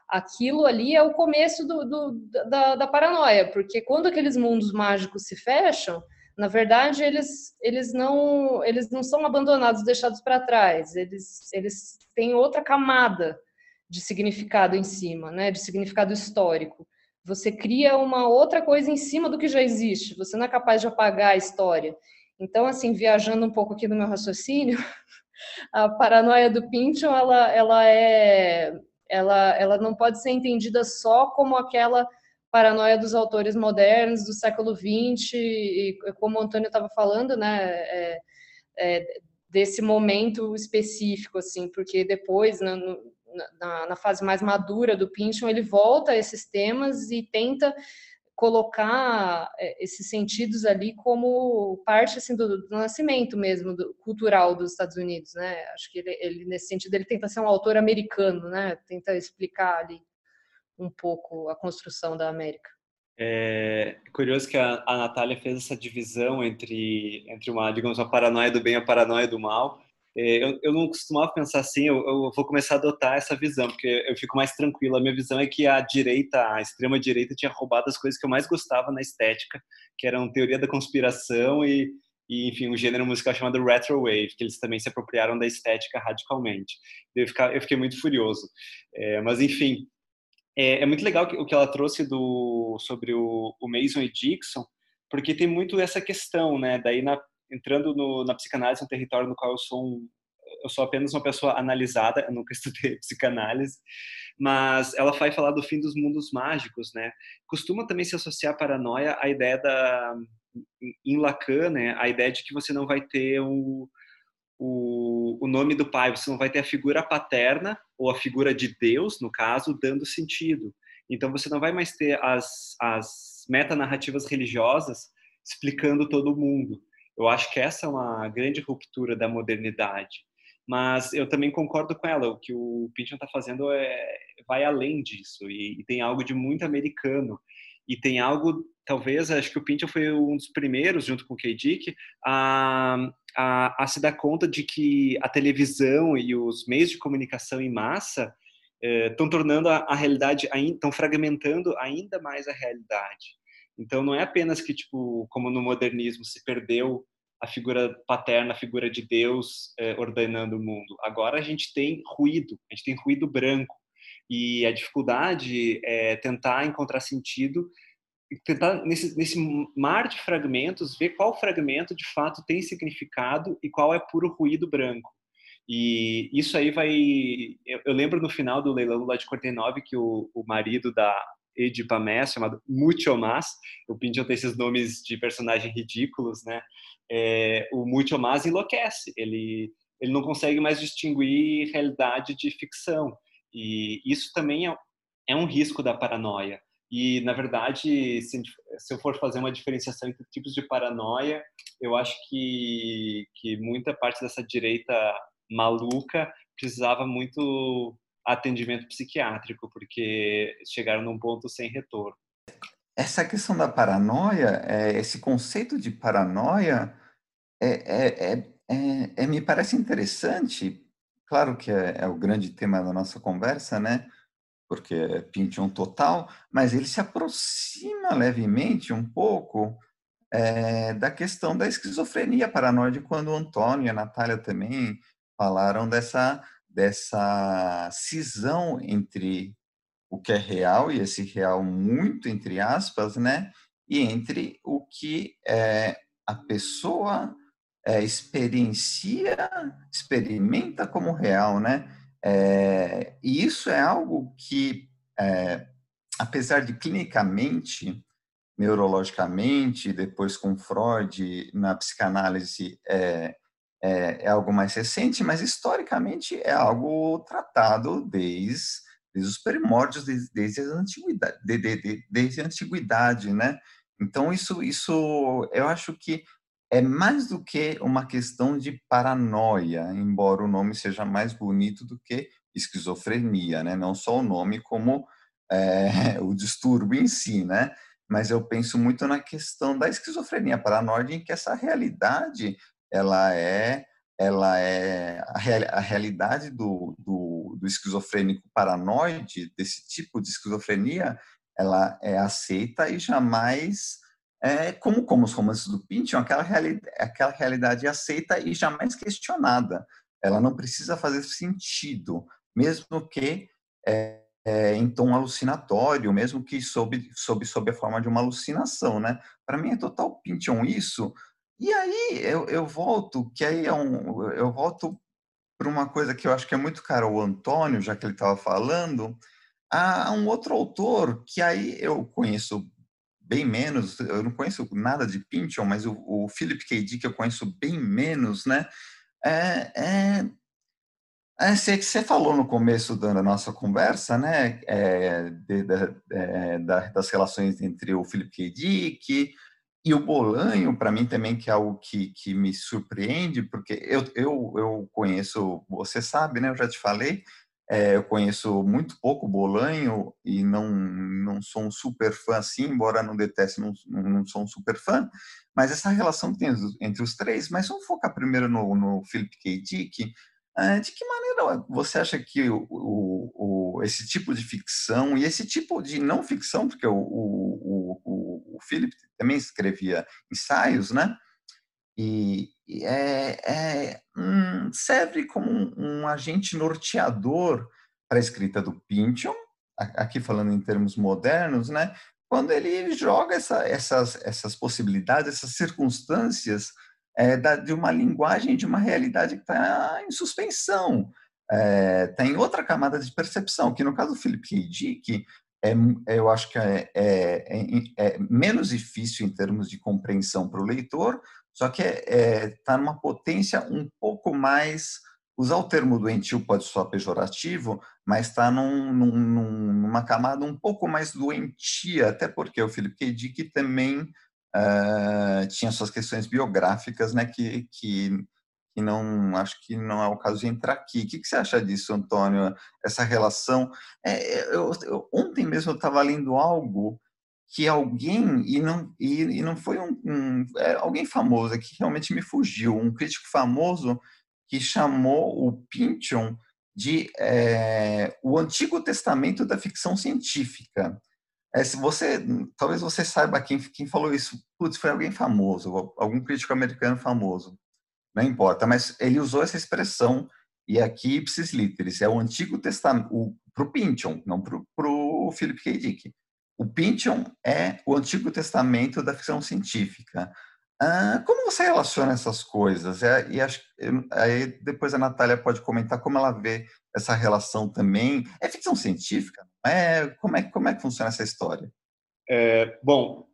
[SPEAKER 3] aquilo ali é o começo do, do, da, da, paranoia, porque quando aqueles mundos mágicos se fecham, na verdade eles, eles, não, eles não são abandonados, deixados para trás, eles, eles têm outra camada de significado em cima, né? De significado histórico. Você cria uma outra coisa em cima do que já existe. Você não é capaz de apagar a história. Então, assim, viajando um pouco aqui no meu raciocínio, <laughs> a paranoia do Pynchon, ela, ela é, ela, ela não pode ser entendida só como aquela paranoia dos autores modernos do século XX e como o Antônio estava falando, né, é, é, desse momento específico, assim, porque depois, no, na, na, fase mais madura do Pynchon, ele volta a esses temas e tenta colocar é, esses sentidos ali como parte assim do, do nascimento mesmo do, cultural dos Estados Unidos, né? Acho que ele, ele, nesse sentido ele tenta ser um autor americano, né? Tenta explicar ali um pouco a construção da América.
[SPEAKER 4] É curioso que a, a Natália fez essa divisão entre entre uma digamos uma paranoia do bem e a paranoia do mal é, eu, eu não costumava pensar assim, eu, eu, vou começar a adotar essa visão, porque eu fico mais tranquilo. A minha visão é que a direita, a extrema-direita, tinha roubado as coisas que eu mais gostava na estética, que eram teoria da conspiração e, e enfim, um gênero musical chamado Retro Wave, que eles também se apropriaram da estética radicalmente. Eu, eu fiquei muito furioso. É, mas, enfim, é, é, muito legal o que ela trouxe do, sobre o, o Mason e Dixon, porque tem muito essa questão, né? Daí na entrando no, na psicanálise, um território no qual eu sou um, eu sou apenas uma pessoa analisada, eu nunca <laughs> estudei psicanálise, mas ela vai falar do fim dos mundos mágicos, né? Costuma também se associar a paranoia à ideia da em Lacan, né? A ideia de que você não vai ter o, o, o nome do pai, você não vai ter a figura paterna ou a figura de Deus, no caso, dando sentido. Então você não vai mais ter as, as metanarrativas religiosas explicando todo mundo. Eu acho que essa é uma grande ruptura da modernidade. Mas eu também concordo com ela. O que o Pynchon está fazendo é, vai além disso e, e, tem algo de muito americano. E tem algo, talvez, acho que o Pynchon foi um dos primeiros, junto com o K. Dick, a, a, a se dar conta de que a televisão e os meios de comunicação em massa estão tornando a, a realidade, estão fragmentando ainda mais a realidade. Então não é apenas que tipo como no modernismo se perdeu a figura paterna, a figura de Deus eh, ordenando o mundo. Agora a gente tem ruído, a gente tem ruído branco e a dificuldade é tentar encontrar sentido tentar nesse, nesse mar de fragmentos ver qual fragmento de fato tem significado e qual é puro ruído branco. E isso aí vai. Eu, eu lembro no final do leilão lá de 49 que o, o marido da Edipa Mess, chamado Mucho Mas, o Pynchon tem esses nomes de personagem ridículos, né? É, o Mucho Mas enlouquece, ele, ele não consegue mais distinguir realidade de ficção. E isso também é, é um risco da paranoia. E, na verdade, se, se eu for fazer uma diferenciação entre tipos de paranoia, eu acho que, que muita parte dessa direita maluca precisava muito atendimento psiquiátrico, porque chegaram num ponto sem retorno.
[SPEAKER 2] Essa questão da paranoia, é, esse conceito de paranoia, é, é, é, é, é me parece interessante. Claro que é, é, o grande tema da nossa conversa, né? Porque é Pynchon total, mas ele se aproxima levemente um pouco é, da questão da esquizofrenia paranoide, quando o Antônio e a Natália também falaram dessa dessa cisão entre o que é real e esse real muito entre aspas, né? E entre o que é, a pessoa é, experiencia, experimenta como real, né? É, e isso é algo que, é, apesar de clinicamente, neurologicamente, depois com Freud na psicanálise é, é, é, algo mais recente, mas historicamente é algo tratado desde, desde os primórdios, desde, desde a antiguidade, de, de, de, desde a antiguidade, né? Então isso, isso, eu acho que é mais do que uma questão de paranoia, embora o nome seja mais bonito do que esquizofrenia, né? Não só o nome como é, <laughs> o distúrbio em si, né? Mas eu penso muito na questão da esquizofrenia paranoide, em que essa realidade ela é ela é a, real, a realidade do, do, do, esquizofrênico paranoide, desse tipo de esquizofrenia, ela é aceita e jamais, é, como, como os romances do Pynchon, aquela, reali, aquela realidade é aceita e jamais questionada. Ela não precisa fazer sentido, mesmo que é, é, em tom alucinatório, mesmo que sob, sob, sob a forma de uma alucinação, né? Para mim é total Pynchon isso, e aí eu, eu volto, que aí é um, eu volto para uma coisa que eu acho que é muito caro ao Antônio, já que ele estava falando, a um outro autor que aí eu conheço bem menos, eu não conheço nada de Pynchon, mas o, o Philip K. Dick eu conheço bem menos, né? É, é, é, você falou no começo da nossa conversa, né, é, de, de, é, das relações entre o Philip K. Dick, e o Bolanho, para mim também, que é algo que, que me surpreende, porque eu, eu, eu conheço, você sabe, né? Eu já te falei, é, eu conheço muito pouco Bolanho e não, não sou um super fã assim, embora não deteste, não, não sou um super fã, mas essa relação que tem entre os três, mas vamos focar primeiro no, no Philip K. Dick, é, de que maneira você acha que o, o, o, esse tipo de ficção e esse tipo de não ficção, porque o, Philip também escrevia ensaios, né? E, e é, é um, serve como um, um, agente norteador para a escrita do Pynchon, aqui falando em termos modernos, né? Quando ele joga essa, essas, essas possibilidades, essas circunstâncias é, da, de uma linguagem, de uma realidade que está em suspensão, está é, em outra camada de percepção, que no caso do Philip K. Dick, é, eu acho que é, é, é, é, menos difícil em termos de compreensão para o leitor, só que está é, é, numa potência um pouco mais. Usar o termo doentio pode soar pejorativo, mas está num, num, numa camada um pouco mais doentia, até porque o Philip K. Dick também uh, tinha suas questões biográficas, né, que, que que não acho que não é o caso de entrar aqui. O que, que você acha disso, Antônio? Essa relação? É, eu, eu, ontem mesmo eu estava lendo algo que alguém e não e, e não foi um, um é, alguém famoso que realmente me fugiu, um crítico famoso que chamou o Pynchon de é, o Antigo Testamento da ficção científica. É, se você, talvez você saiba quem, quem falou isso. Putz, foi alguém famoso, algum crítico americano famoso. Não importa, mas ele usou essa expressão e aqui ipsis literis é o Antigo Testamento para o Pynchon, não para o Philip K. Dick. O Pynchon é o Antigo Testamento da ficção científica. Ah, como você relaciona essas coisas? É, e acho, aí depois a Natália pode comentar como ela vê essa relação também. É ficção científica? É, como, é, como é que funciona essa história?
[SPEAKER 4] É, bom,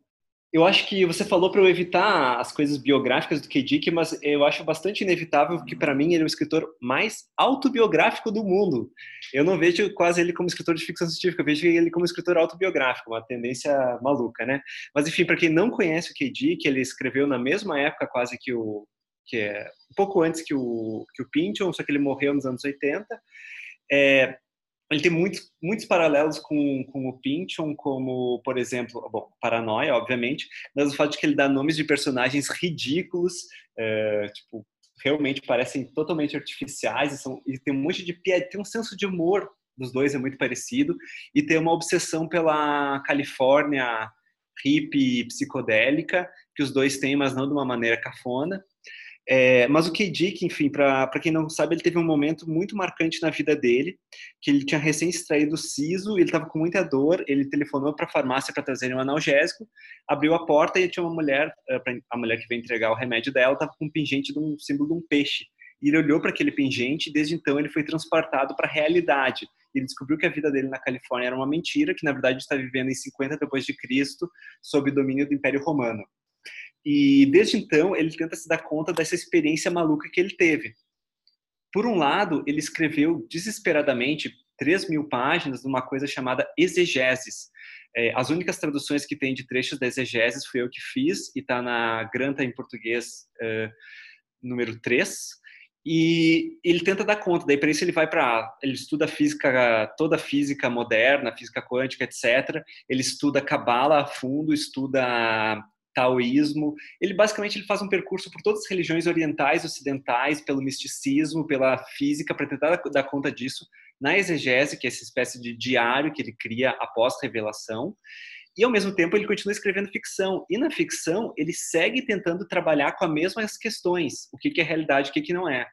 [SPEAKER 4] eu acho que você falou para eu evitar as coisas biográficas do K. Dick, mas eu acho bastante inevitável que para mim ele é o escritor mais autobiográfico do mundo. Eu não vejo quase ele como escritor de ficção científica, eu vejo ele como escritor autobiográfico, uma tendência maluca, né? Mas enfim, para quem não conhece o K. Dick, ele escreveu na mesma época quase que o que é um pouco antes que o que o Pynchon, só que ele morreu nos anos 80. É, ele tem muitos, muitos paralelos com, com o Pynchon, como, por exemplo, bom, Paranoia, obviamente, mas o fato de que ele dá nomes de personagens ridículos, é, tipo, realmente parecem totalmente artificiais, e, são, e tem um monte de piada, tem um senso de humor dos dois, é muito parecido, e tem uma obsessão pela Califórnia hippie psicodélica, que os dois têm, mas não de uma maneira cafona. É, mas o K. Dick, enfim, para quem não sabe, ele teve um momento muito marcante na vida dele, que ele tinha recém extraído o siso, ele estava com muita dor, ele telefonou para a farmácia para trazer um analgésico, abriu a porta e tinha uma mulher, eh, a mulher que veio entregar o remédio dela, estava com um pingente de um símbolo de um peixe. E ele olhou para aquele pingente e desde então ele foi transportado para a realidade. Ele descobriu que a vida dele na Califórnia era uma mentira, que na verdade está vivendo em 50 depois de Cristo, sob domínio do Império Romano. E desde então ele tenta se dar conta dessa experiência maluca que ele teve. Por um lado, ele escreveu desesperadamente 3 mil páginas de uma coisa chamada exegeses. É, as únicas traduções que tem de trechos da exegeses foi eu que fiz e está na Granta em português uh, número 3. E ele tenta dar conta, daí para isso ele vai para, ele estuda física, toda a física moderna, física quântica, etc. Ele estuda cabala a fundo, estuda taoísmo. Ele basicamente ele faz um percurso por todas as religiões orientais, ocidentais, pelo misticismo, pela física, para tentar dar conta disso na exegese, que é essa espécie de diário que ele cria após revelação. E ao mesmo tempo ele continua escrevendo ficção. E na ficção ele segue tentando trabalhar com as mesmas questões: o que é realidade, o que não é.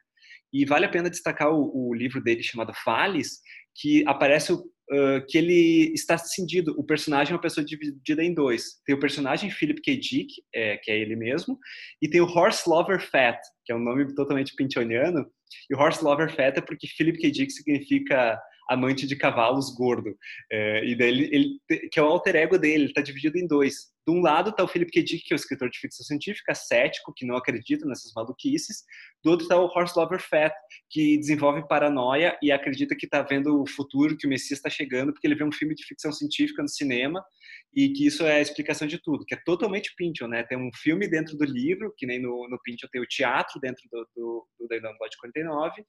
[SPEAKER 4] E vale a pena destacar o, o livro dele chamado Fales, que aparece o, uh, que ele está cindido. O personagem é uma pessoa dividida em dois. Tem o personagem Philip K. Dick, é, que é ele mesmo, e tem o Horse Lover Fat, que é um nome totalmente pintoniano. E o Horse Lover Fat é porque Philip K. Dick significa amante de cavalos gordo. É, e daí ele, ele, que é o alter ego dele, ele está dividido em dois. De um lado está o Philip K. Dick, que é o escritor de ficção científica, cético, que não acredita nessas maluquices. Do outro está o Horse Lover Fat, que desenvolve paranoia e acredita que está vendo o futuro, que o Messias está chegando, porque ele vê um filme de ficção científica no cinema e que isso é a explicação de tudo, que é totalmente Pynchon, né? Tem um filme dentro do livro, que nem no, no Pynchon tem o teatro dentro do, do, do Dailão 49,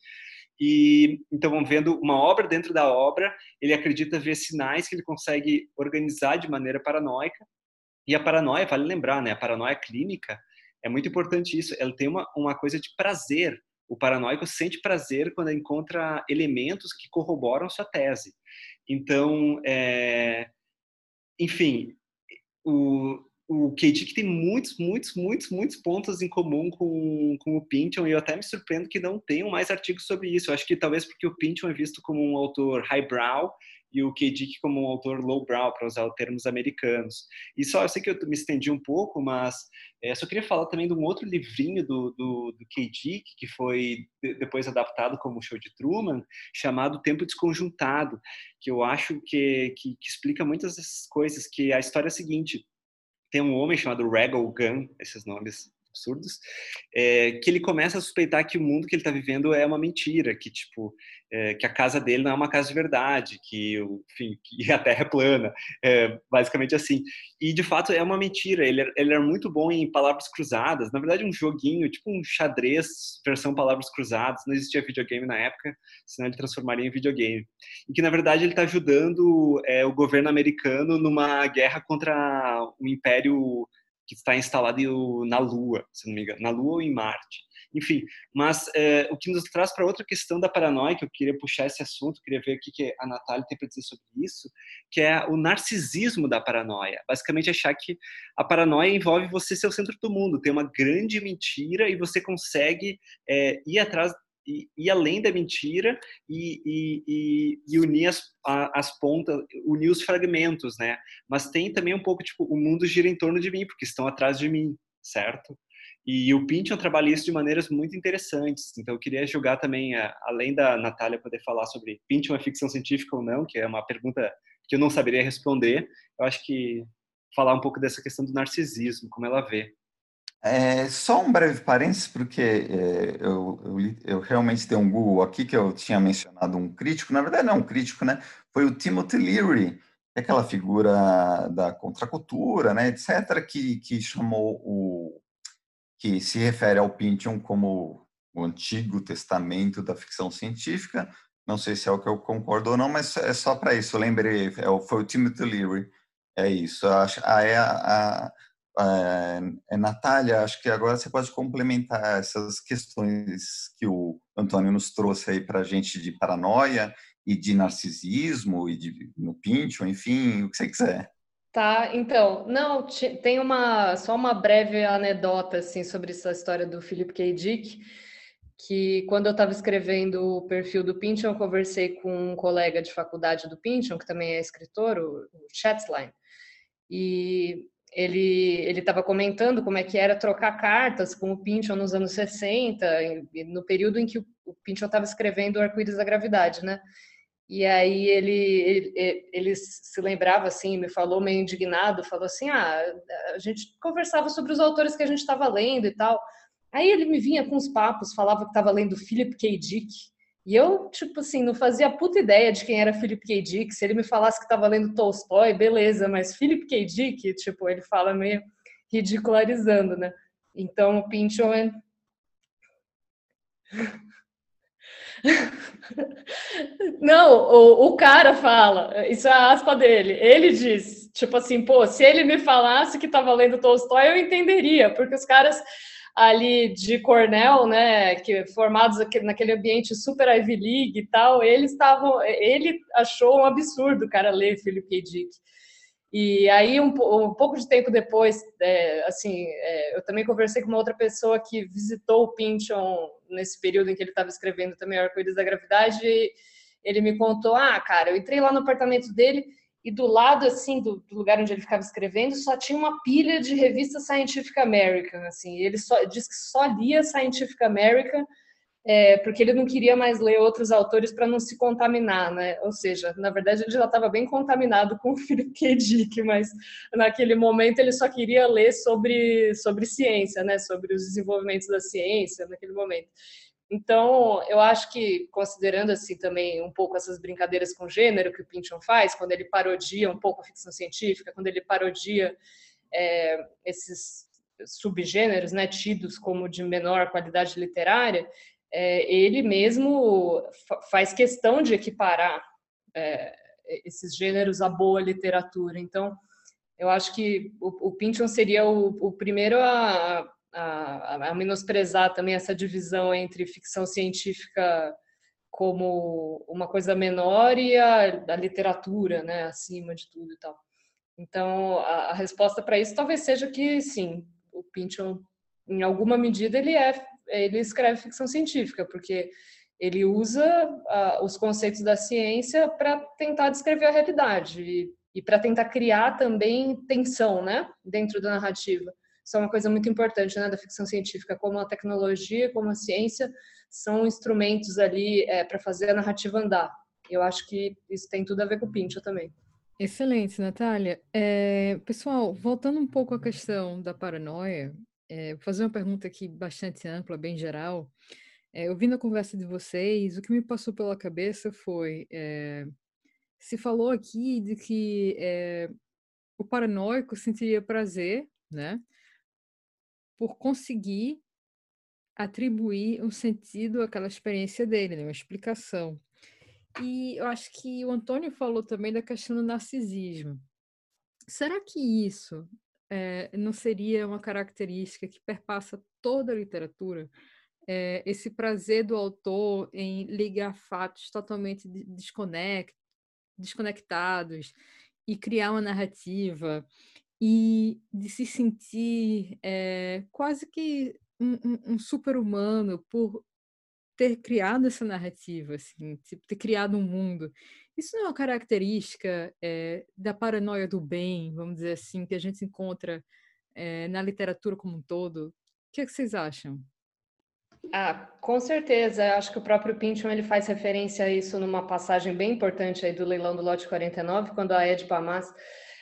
[SPEAKER 4] e então vão vendo uma obra dentro da obra, ele acredita ver sinais que ele consegue organizar de maneira paranoica, e a paranoia, vale lembrar, né? A paranoia clínica é muito importante isso. Ela tem uma, uma coisa de prazer. O paranoico sente prazer quando encontra elementos que corroboram sua tese. Então, é... enfim, o, o K.D. tem muitos, muitos, muitos, muitos pontos em comum com, com o Pynchon e eu até me surpreendo que não tenham mais artigos sobre isso. Eu acho que talvez porque o Pynchon é visto como um autor highbrow e o K. Dick como um autor lowbrow, para usar os termos americanos. E só, eu sei que eu me estendi um pouco, mas é, só queria falar também de um outro livrinho do, do, do K. Dick, que foi depois adaptado como Show de Truman, chamado Tempo Desconjuntado, que eu acho que, que, que explica muitas dessas coisas, que a história é a seguinte, tem um homem chamado Regal Gunn, esses nomes absurdos, é, que ele começa a suspeitar que o mundo que ele está vivendo é uma mentira, que tipo é, que a casa dele não é uma casa de verdade, que, enfim, que <laughs> a Terra é plana, é, basicamente assim. E de fato é uma mentira. Ele, ele era muito bom em palavras cruzadas. Na verdade, um joguinho, tipo um xadrez versão palavras cruzadas. Não existia videogame na época, senão ele transformaria em videogame. E que na verdade ele está ajudando é, o governo americano numa guerra contra o império que está instalado na Lua, se não me engano, na Lua ou em Marte. Enfim, mas é, o que nos traz para outra questão da paranoia, que eu queria puxar esse assunto, queria ver o que a Natália tem para dizer sobre isso, que é o narcisismo da paranoia. Basicamente, achar que a paranoia envolve você ser o centro do mundo, ter uma grande mentira e você consegue é, ir atrás ir além da mentira e, e, e, e unir as, as pontas, unir os fragmentos, né? Mas tem também um pouco, tipo, o mundo gira em torno de mim, porque estão atrás de mim, certo? E o Pynchon trabalha isso de maneiras muito interessantes. Então, eu queria jogar também, além da Natália poder falar sobre Pynchon é ficção científica ou não, que é uma pergunta que eu não saberia responder, eu acho que falar um pouco dessa questão do narcisismo, como ela vê.
[SPEAKER 2] É, só um breve parênteses, porque é, eu, eu, eu, realmente dei um Google aqui que eu tinha mencionado um crítico, na verdade não um crítico, né? Foi o Timothy Leary, é aquela figura da contracultura, né, etc., que, que chamou o... que se refere ao Pynchon como o Antigo Testamento da ficção científica, não sei se é o que eu concordo ou não, mas é só para isso, eu lembrei, é, foi o Timothy Leary, é isso, ah, é a, a é, Natália, acho que agora você pode complementar essas questões que o Antônio nos trouxe aí para a gente de paranoia e de narcisismo e de no Pincho, enfim, o que você quiser.
[SPEAKER 3] Tá, então, não, tem uma só uma breve anedota assim sobre essa história do Philip K. Dick, que quando eu estava escrevendo o perfil do Pynchon, eu conversei com um colega de faculdade do Pynchon, que também é escritor, o, o Chatsline, e ele estava comentando como é que era trocar cartas com o Pynchon nos anos 60, no período em que o, o Pynchon estava escrevendo o Arco-Íris da Gravidade, né? E aí ele, ele, ele se lembrava assim, me falou meio indignado, falou assim, ah, a gente conversava sobre os autores que a gente estava lendo e tal. Aí ele me vinha com uns papos, falava que estava lendo Philip K. Dick, e eu, tipo assim, não fazia puta ideia de quem era Philip K. Dick. Se ele me falasse que estava lendo Tolstói, beleza, mas Philip K. Dick, tipo, ele fala meio ridicularizando, né? Então, o Pynchon é... <laughs> Não, o, o cara fala, isso é a aspa dele. Ele diz, tipo assim, pô, se ele me falasse que estava lendo Tolstói, eu entenderia, porque os caras ali de Cornell, né, que formados naquele ambiente super Ivy League e tal, eles estavam, ele achou um absurdo o cara ler Philip K. Dick. E aí, um, um pouco de tempo depois, é, assim, é, eu também conversei com uma outra pessoa que visitou o Pynchon nesse período em que ele estava escrevendo também Arco-Íris da Gravidade, ele me contou, ah, cara, eu entrei lá no apartamento dele e do lado assim do, do, lugar onde ele ficava escrevendo só tinha uma pilha de revista Scientific American assim. Ele só diz que só lia Scientific American é, porque ele não queria mais ler outros autores para não se contaminar né? Ou seja na verdade ele já estava bem contaminado com o Philip K. Dick mas naquele momento ele só queria ler sobre sobre ciência né? Sobre os desenvolvimentos da ciência naquele momento então, eu acho que, considerando assim também um pouco essas brincadeiras com gênero que o Pynchon faz, quando ele parodia um pouco a ficção científica, quando ele parodia é, esses subgêneros né, tidos como de menor qualidade literária, é, ele mesmo faz questão de equiparar é, esses gêneros à boa literatura. Então, eu acho que o, o Pynchon seria o, o primeiro a a, a menosprezar também essa divisão entre ficção científica como uma coisa menor e a, a literatura, né, acima de tudo e tal. Então, a, a resposta para isso talvez seja que sim, o Pynchon, em alguma medida, ele é, ele escreve ficção científica, porque ele usa os conceitos da ciência para tentar descrever a realidade e, e para tentar criar também tensão, né, dentro da narrativa. Isso é uma coisa muito importante né, da ficção científica, como a tecnologia, como a ciência são instrumentos ali é, para fazer a narrativa andar. Eu acho que isso tem tudo a ver com o Pincho também.
[SPEAKER 1] Excelente, Natália. É, pessoal, voltando um pouco à questão da paranoia, é, vou fazer uma pergunta aqui bastante ampla, bem geral. É, ouvindo a conversa de vocês, o que me passou pela cabeça foi: é, se falou aqui de que é, o paranoico sentiria prazer, né? Por conseguir atribuir um sentido àquela experiência dele, né? uma explicação. E eu acho que o Antônio falou também da questão do narcisismo. Será que isso é, não seria uma característica que perpassa toda a literatura? É, esse prazer do autor em ligar fatos totalmente desconect, desconectados e criar uma narrativa e de se sentir é, quase que um, um, um super-humano por ter criado essa narrativa, assim, tipo, ter criado um mundo. Isso não é uma característica é, da paranoia do bem, vamos dizer assim, que a gente encontra é, na literatura como um todo. O que, é que vocês acham?
[SPEAKER 3] Ah, com certeza. Acho que o próprio Pynchon ele faz referência a isso numa passagem bem importante aí do leilão do lote 49, quando a Ed Pamas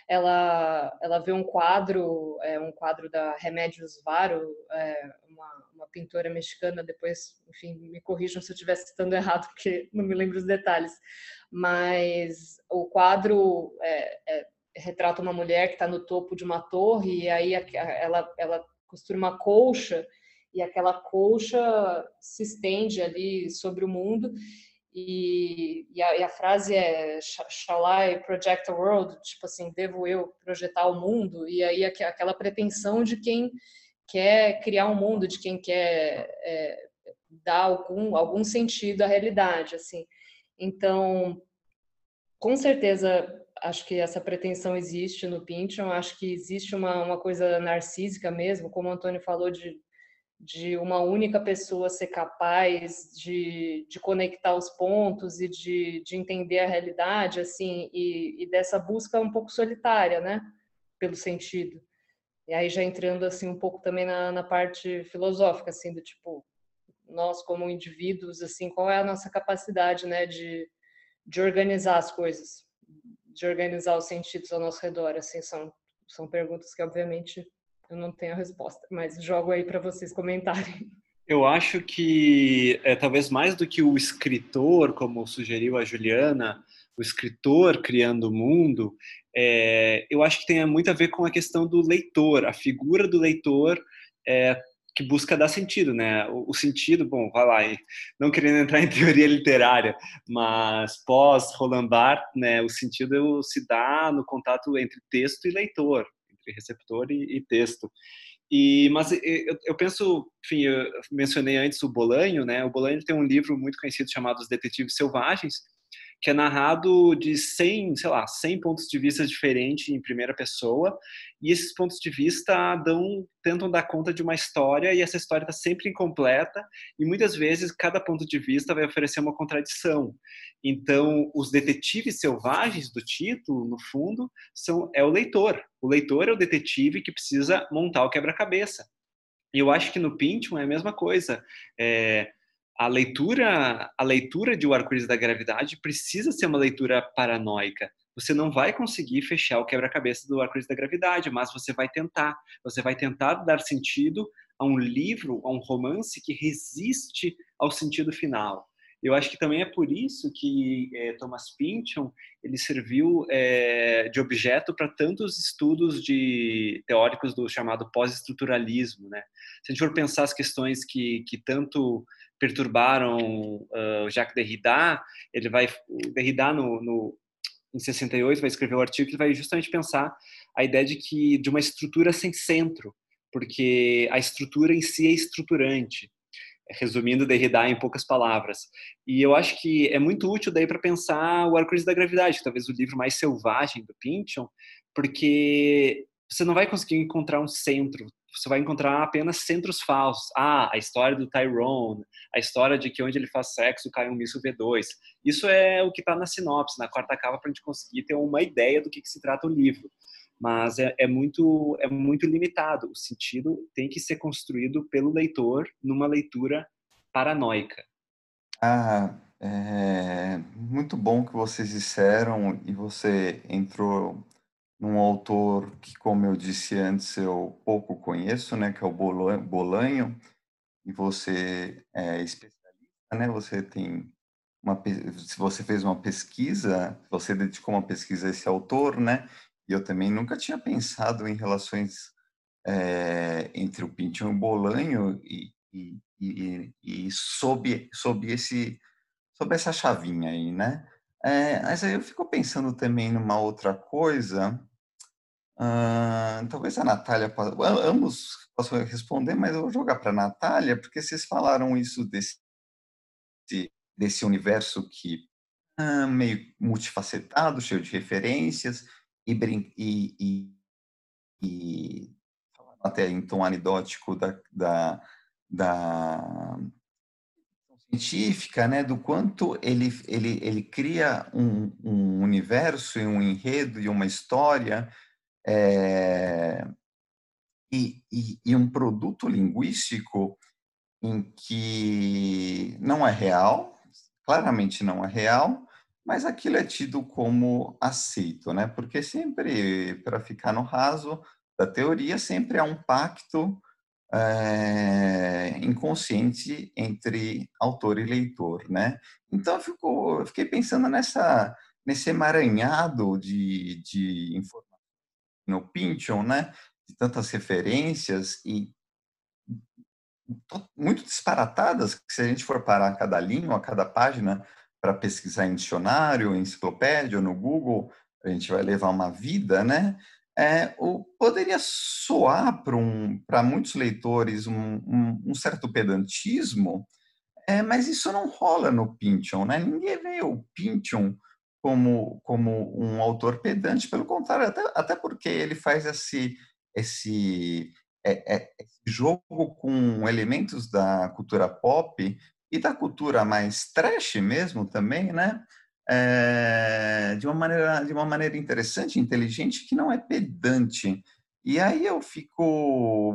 [SPEAKER 3] ela, ela vê um quadro, é, um quadro da Remédios Varo, é, uma, uma pintora mexicana, depois, enfim, me corrijam se eu estiver citando errado, <laughs> porque não me lembro os detalhes, mas o quadro é, é retrata uma mulher que está no topo de uma torre e aí ela, ela costura uma colcha e aquela colcha se estende ali sobre o mundo e, e, a, e, a, frase é Shall I project a world? Tipo assim, devo eu projetar o mundo? E aí aquela pretensão de quem quer criar um mundo, de quem quer é, dar algum, algum sentido à realidade, assim. Então, com certeza, acho que essa pretensão existe no Pynchon, acho que existe uma, uma coisa narcísica mesmo, como o Antônio falou, de de uma única pessoa ser capaz de, de conectar os pontos e de, de entender a realidade, assim, e, e, dessa busca um pouco solitária, né, pelo sentido. E aí já entrando, assim, um pouco também na, na parte filosófica, assim, do tipo, nós como indivíduos, assim, qual é a nossa capacidade, né, de, de organizar as coisas, de organizar os sentidos ao nosso redor, assim, são, são perguntas que, obviamente, eu não tenho a resposta, mas jogo aí para vocês comentarem. <laughs>
[SPEAKER 4] Eu acho que é, talvez mais do que o escritor, como sugeriu a Juliana, o escritor criando o mundo, é, eu acho que tem muito a ver com a questão do leitor, a figura do leitor é, que busca dar sentido, né? O, o, sentido, bom, vai lá, não querendo entrar em <laughs> teoria literária, mas pós Roland Barthes, né, o sentido se dá no contato entre texto e leitor receptor e, e texto. E, mas eu, eu, penso, enfim, eu mencionei antes o Bolanho, né? O Bolanho tem um livro muito conhecido chamado Os Detetives Selvagens, que é narrado de 100, sei lá, 100 pontos de vista diferentes em primeira pessoa, e esses pontos de vista dão, tentam dar conta de uma história, e essa história está sempre incompleta, e muitas vezes cada ponto de vista vai oferecer uma contradição. Então, os detetives selvagens do título, no fundo, são é o leitor. O leitor é o detetive que precisa montar o quebra-cabeça. E eu acho que no Pynchon é a mesma coisa. É, a leitura, a leitura de O Arco-Íris da Gravidade precisa ser uma leitura paranoica. Você não vai conseguir fechar o quebra-cabeça do Arco-Íris da Gravidade, mas você vai tentar. Você vai tentar dar sentido a um livro, a um romance que resiste ao sentido final. Eu acho que também é por isso que é, Thomas Pynchon ele serviu é, de objeto para tantos estudos de teóricos do chamado pós-estruturalismo, né? Se a gente for pensar as questões que, que tanto perturbaram uh, Jacques Derrida, ele vai Derrida no, no em 68 vai escrever o um artigo que vai justamente pensar a ideia de que de uma estrutura sem centro, porque a estrutura em si é estruturante resumindo Derrida em poucas palavras. E eu acho que é muito útil daí para pensar o Arco-Íris da Gravidade, talvez o livro mais selvagem do Pynchon, porque você não vai conseguir encontrar um centro, você vai encontrar apenas centros falsos. Ah, a história do Tyrone, a história de que onde ele faz sexo cai um míssil V2. Isso é o que está na sinopse, na quarta capa, para a gente conseguir ter uma ideia do que, que se trata o livro. Mas é, é, muito, é muito limitado. O sentido tem que ser construído pelo leitor numa leitura paranoica.
[SPEAKER 2] Ah, é muito bom que vocês disseram e você entrou num autor que, como eu disse antes, eu pouco conheço, né, que é o Bolanho, e você é especialista, né, você tem uma, se você fez uma pesquisa, você dedicou uma pesquisa a esse autor, né, e eu também nunca tinha pensado em relações é, entre o Pintinho e o Bolanho e, e, e, e sob, sob, esse, sob essa chavinha aí, né, é, mas aí eu fico pensando também numa outra coisa, Uh, talvez a Natália, ambos possam responder, mas eu vou jogar para a Natália, porque vocês falaram isso desse, desse universo que uh, meio multifacetado, cheio de referências, e, e, e, e até em tom anedótico da, da, da científica, né, do quanto ele, ele, ele cria um, um universo e um enredo e uma história é, e, e, e, um produto linguístico em que não é real, claramente não é real, mas aquilo é tido como aceito, né? Porque sempre, para ficar no raso da teoria, sempre há um pacto é, inconsciente entre autor e leitor, né? Então eu, fico, eu fiquei pensando nessa nesse emaranhado de, de informações no Pynchon, né? De tantas referências e muito disparatadas, que se a gente for parar cada linha, a cada página, para pesquisar em dicionário, em enciclopédia, ou no Google, a gente vai levar uma vida, né? É, poderia soar para um, muitos leitores um, um, um certo pedantismo, é, mas isso não rola no Pynchon, né? Ninguém vê o Pynchon como, como um autor pedante, pelo contrário, até, até porque ele faz esse, esse, é, é, esse jogo com elementos da cultura pop e da cultura mais trash mesmo também, né? É, de uma maneira de uma maneira interessante, inteligente, que não é pedante. E aí eu fico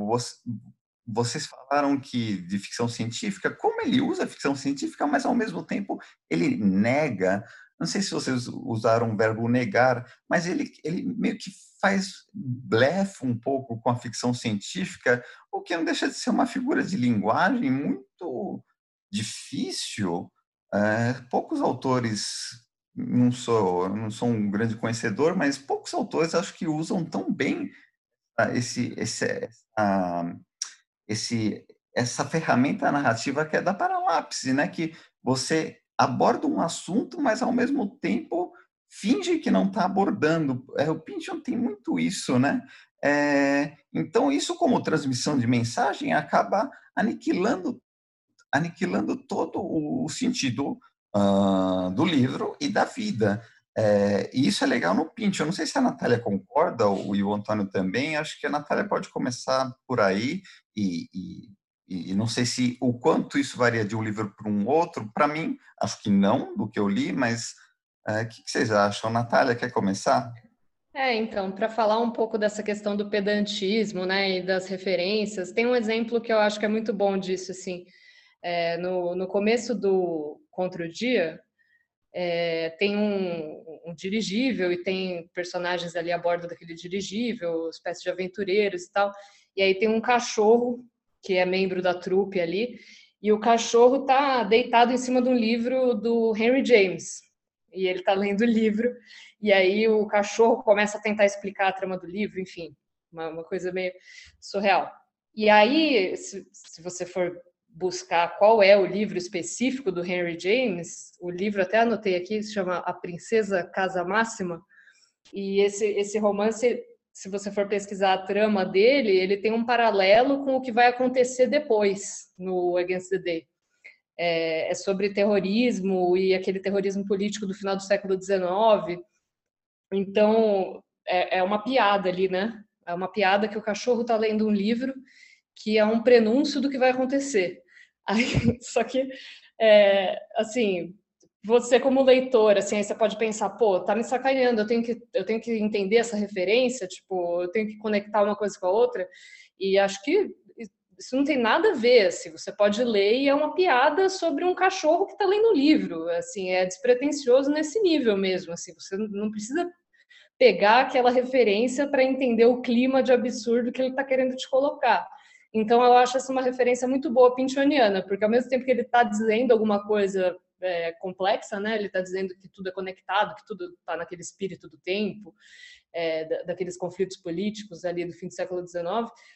[SPEAKER 2] vocês falaram que de ficção científica, como ele usa ficção científica, mas ao mesmo tempo ele nega. Não sei se vocês usaram o verbo negar, mas ele, ele meio que faz blefe um pouco com a ficção científica, o que não deixa de ser uma figura de linguagem muito difícil é, poucos autores, não sou, não sou um grande conhecedor, mas poucos autores acho que usam tão bem esse, esse, essa, esse, essa ferramenta narrativa que é da paralapse, né? Que você aborda um assunto, mas ao mesmo tempo finge que não está abordando. É, o Pynchon tem muito isso, né? É, então, isso como transmissão de mensagem acaba aniquilando aniquilando todo o sentido uh, do livro e da vida. É, e isso é legal no Pinch. Eu não sei se a Natália concorda, ou, e o Antônio também. Acho que a Natália pode começar por aí, e, e, e não sei se o quanto isso varia de um livro para um outro. Para mim, acho que não, do que eu li, mas o é, que, que vocês acham? Natália, quer começar?
[SPEAKER 3] É, então, para falar um pouco dessa questão do pedantismo, né, e das referências, tem um exemplo que eu acho que é muito bom disso, assim. É, no, no começo do Contra o Dia, é, tem um, um, dirigível e tem personagens ali a bordo daquele dirigível, espécie de aventureiros e tal. E aí tem um cachorro que é membro da trupe ali, e o cachorro tá deitado em cima de um livro do Henry James. E ele tá lendo o livro, e aí o cachorro começa a tentar explicar a trama do livro, enfim, uma, uma coisa meio surreal. E aí, se, se você for buscar qual é o livro específico do Henry James, o livro até anotei aqui, se chama A Princesa Casa Máxima, e esse, esse romance, se você for pesquisar a trama dele, ele tem um paralelo com o que vai acontecer depois no Against the Day. É, é sobre terrorismo e aquele terrorismo político do final do século XIX. Então, é, é uma piada ali, né? É uma piada que o cachorro está lendo um livro que é um prenúncio do que vai acontecer. <laughs> Aí, só que, é, assim, você como leitor, assim, aí você pode pensar, pô, tá me sacaneando, eu tenho que, eu tenho que entender essa referência, tipo, eu tenho que conectar uma coisa com a outra, e acho que isso não tem nada a ver, assim, você pode ler e é uma piada sobre um cachorro que está lendo um livro, assim, é despretensioso nesse nível mesmo, assim, você não precisa pegar aquela referência para entender o clima de absurdo que ele está querendo te colocar. Então, eu acho essa uma referência muito boa pinchoniana, porque ao mesmo tempo que ele está dizendo alguma coisa é, complexa, né? Ele está dizendo que tudo é conectado, que tudo está naquele espírito do tempo, é, daqueles conflitos políticos ali do fim do século XIX.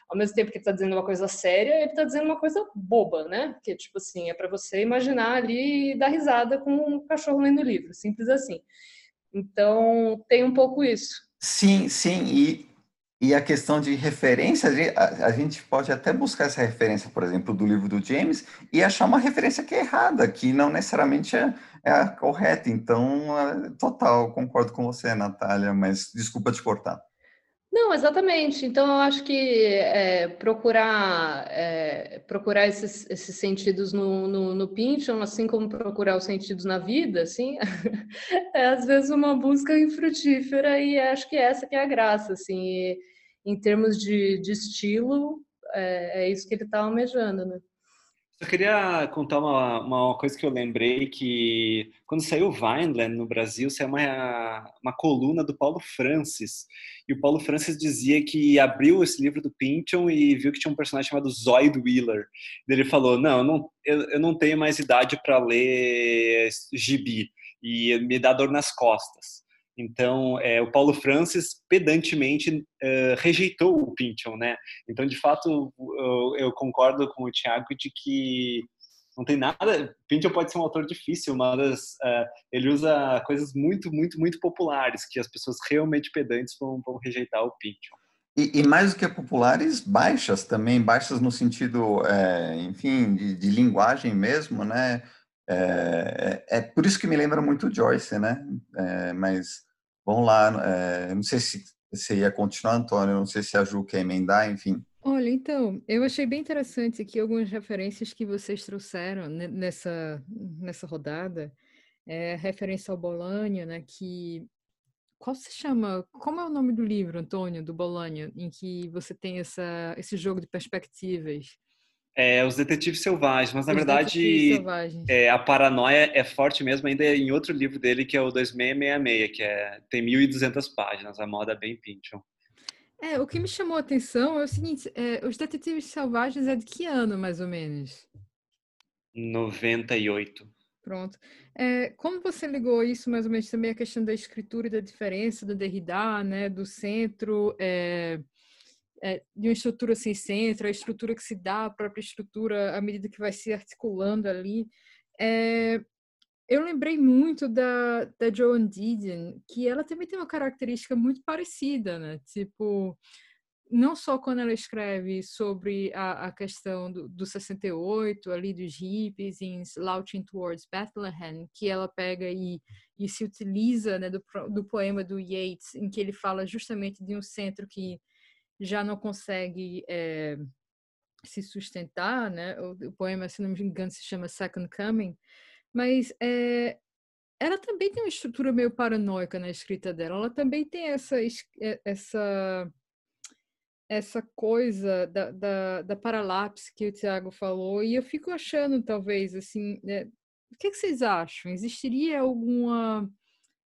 [SPEAKER 3] Ao mesmo tempo que ele está dizendo uma coisa séria, ele está dizendo uma coisa boba, né? Que tipo assim é para você imaginar ali e dar risada com um cachorro lendo livro, simples assim. Então tem um pouco isso.
[SPEAKER 2] Sim, sim. E E a questão de referência, a, gente pode até buscar essa referência, por exemplo, do livro do James e achar uma referência que é errada, que não necessariamente é, é a correta. Então, é, total, concordo com você, Natália, mas desculpa te cortar.
[SPEAKER 3] Não, exatamente. Então, eu acho que é, procurar, é, procurar esses, esses sentidos no, no, no Pynchon, assim como procurar os sentidos na vida, assim, <laughs> é às vezes uma busca infrutífera e acho que essa que é a graça, assim. E, em termos de, de estilo, é, é isso que ele está almejando, né?
[SPEAKER 4] Eu queria contar uma, uma coisa que eu lembrei que quando saiu Vineland no Brasil, saiu uma, uma coluna do Paulo Francis. E o Paulo Francis dizia que abriu esse livro do Pynchon e viu que tinha um personagem chamado Zoid Wheeler. E ele falou, não, eu não, eu, eu não tenho mais idade para ler gibi. E me dá dor nas costas. Então, é, o Paulo Francis pedantemente uh, rejeitou o Pynchon, né? Então, de fato, eu, eu, concordo com o Tiago de que não tem nada. Pynchon pode ser um autor difícil, mas uh, ele usa coisas muito, muito, muito populares que as pessoas realmente pedantes vão, vão rejeitar o Pynchon.
[SPEAKER 2] E, e, mais do que populares, baixas também, baixas no sentido, é, enfim, de, de, linguagem mesmo, né? É, é, é, por isso que me lembra muito Joyce, né? É, mas vamos lá, é, não sei se você ia continuar, Antônio, não sei se a Ju quer emendar, enfim.
[SPEAKER 1] Olha, então, eu achei bem interessante aqui algumas referências que vocês trouxeram nessa, nessa rodada. É, referência ao Bolânio, né, que... Qual se chama... Como é o nome do livro, Antônio, do Bolânio, em que você tem essa, esse jogo de perspectivas?
[SPEAKER 4] É, os Detetives Selvagens, mas na os verdade é, a paranoia é forte mesmo ainda em outro livro dele que é o 2666, que é, tem 1.200 páginas, a moda é bem Pynchon.
[SPEAKER 1] É, o que me chamou a atenção é o seguinte, é, os Detetives Selvagens é de que ano, mais ou menos?
[SPEAKER 4] 98.
[SPEAKER 1] Pronto. É, como você ligou isso, mais ou menos, também a questão da escritura e da diferença do Derrida, né, do centro... É é, de uma estrutura sem centro, a estrutura que se dá, a própria estrutura à medida que vai se articulando ali. É, eu lembrei muito da, da Joan Didion, que ela também tem uma característica muito parecida, né? Tipo, não só quando ela escreve sobre a, a questão do, do 68, ali dos hippies, em Slouching Towards Bethlehem, que ela pega e, e se utiliza né, do, do poema do Yeats, em que ele fala justamente de um centro que já não consegue é, se sustentar, né? O, o, poema, se não me engano, se chama Second Coming, mas é, ela também tem uma estrutura meio paranoica na escrita dela. Ela também tem essa eh, essa essa coisa da, da, da paralapse que o Tiago falou e eu fico achando talvez assim, né? o que, que vocês acham? Existiria alguma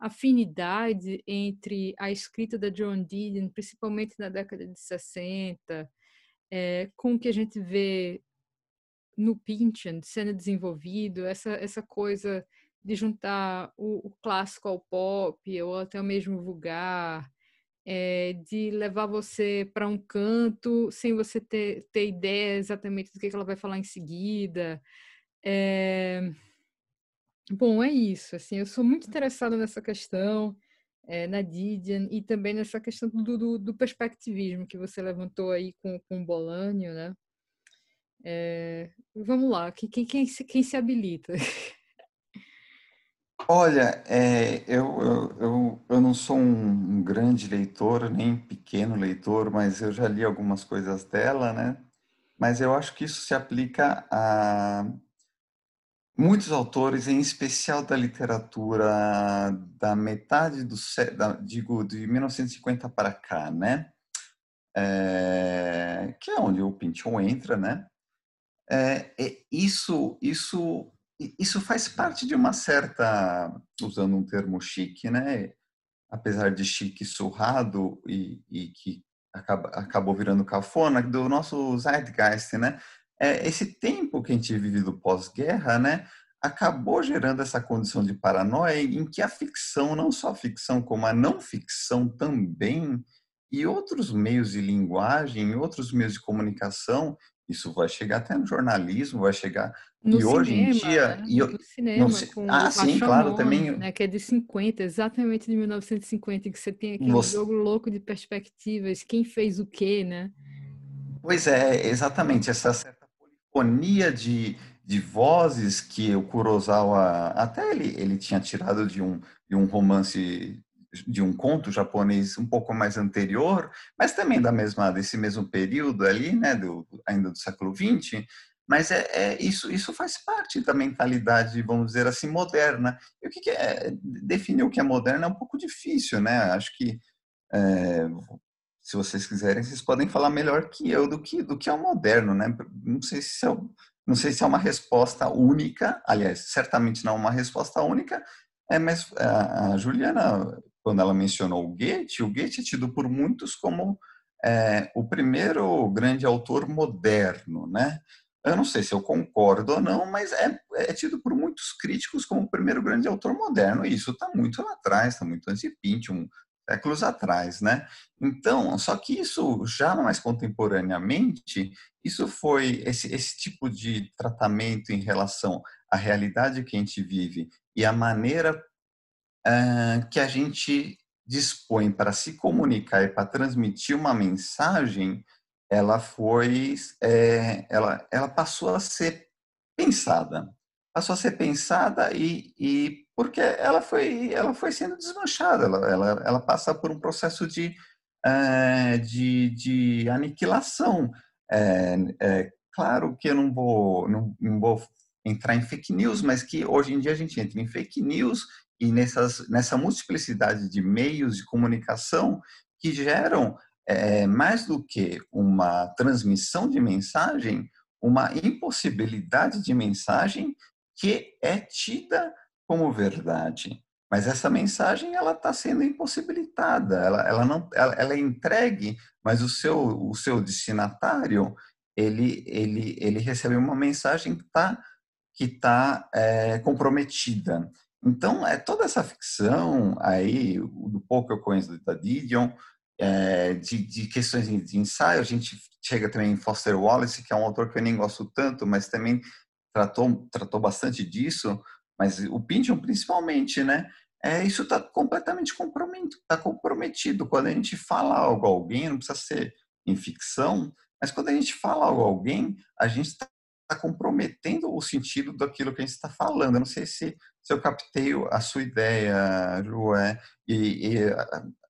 [SPEAKER 1] afinidade entre a escrita da John Didion, principalmente na década de 60, é, com o que a gente vê no Pynchon sendo desenvolvido, essa, essa coisa de juntar o, o clássico ao pop, ou até o mesmo vulgar, é, de levar você para um canto sem você ter, ter ideia exatamente do que, que ela vai falar em seguida. É, Bom, é isso, assim, eu sou muito interessada nessa questão, eh, na Didion, e também nessa questão do do do perspectivismo que você levantou aí com com o Bolanho, né. Eh, vamos lá, quem quem quem se quem se habilita? <laughs>
[SPEAKER 2] Olha, eh, eu eu eu eu não sou um um grande leitor, nem pequeno leitor, mas eu já li algumas coisas dela, né, mas eu acho que isso se aplica a Muitos autores, em especial da literatura da metade do da, digo de 1950 para cá, né? É, que é onde o Pynchon entra, né? É, é, isso, isso, isso faz parte de uma certa, usando um termo chique, né? Apesar de chique surrado e, e que acaba, acabou virando cafona, do nosso zeitgeist, né? É, esse tempo que a gente vive do pós-guerra, né, acabou gerando essa condição de paranoia em que a ficção, não só a ficção, como a não ficção também, e outros meios de linguagem, outros meios de comunicação Isso vai chegar até no jornalismo, vai chegar.
[SPEAKER 1] No
[SPEAKER 2] e
[SPEAKER 1] cinema,
[SPEAKER 2] hoje em dia.
[SPEAKER 1] né?
[SPEAKER 2] E,
[SPEAKER 1] no cinema,
[SPEAKER 2] no,
[SPEAKER 1] com
[SPEAKER 2] ah,
[SPEAKER 1] o
[SPEAKER 2] sim, claro, também.
[SPEAKER 1] né, que é de 50, exatamente de 1950, que você tem aquele
[SPEAKER 2] Você,
[SPEAKER 1] jogo louco de perspectivas, quem fez o quê, né?
[SPEAKER 2] pois é, exatamente, essa polifonia de, de vozes que o Kurosawa, até ele, ele tinha tirado de um, de um romance, de um conto japonês um pouco mais anterior, mas também da mesma, desse mesmo período ali, né, do, ainda do século XX, mas é, é, isso, isso faz parte da mentalidade, vamos dizer assim, moderna. E o que, que é definir o que é moderno é um pouco difícil, né? Acho que é, se vocês quiserem, vocês podem falar melhor que eu do que do que é o moderno, né? Não sei se é, não sei se é uma resposta única, aliás, certamente não é uma resposta única, é, mas a, Juliana, quando ela mencionou o Goethe, o Goethe é tido por muitos como é, o primeiro grande autor moderno, né? Eu não sei se eu concordo ou não, mas é, é tido por muitos críticos como o primeiro grande autor moderno, e isso está muito lá atrás, está muito antes de Pynchon, séculos atrás, né? Então, só que isso já mais contemporaneamente, isso foi esse, esse tipo de tratamento em relação à realidade que a gente vive e a maneira uh, que a gente dispõe para se comunicar e para transmitir uma mensagem ela foi, é, ela, ela passou a ser pensada, passou a ser pensada e, e porque ela foi, ela foi sendo desmanchada, ela, ela, ela passa por um processo de, é, de, de aniquilação. É, é, claro que eu não vou, não, não vou entrar em fake news, mas que hoje em dia a gente entra em fake news e nessas, nessa multiplicidade de meios de comunicação que geram é, mais do que uma transmissão de mensagem, uma impossibilidade de mensagem que é tida como verdade. Mas essa mensagem ela está sendo impossibilitada, ela, ela não, ela, ela, é entregue, mas o seu, o seu destinatário ele, ele, ele recebe uma mensagem que está que tá, é, comprometida. Então, é toda essa ficção aí, do pouco que eu conheço da Didion, é, de, de, questões de ensaio, a gente chega também em Foster Wallace, que é um autor que eu nem gosto tanto, mas também tratou, tratou bastante disso, mas o Pynchon principalmente, né? É, isso está completamente comprometido, tá comprometido. Quando a gente fala algo a alguém, não precisa ser em ficção, mas quando a gente fala algo a alguém, a gente está comprometendo o sentido daquilo que a gente está falando. Eu não sei se se eu captei a sua ideia, Ju, é, e, e,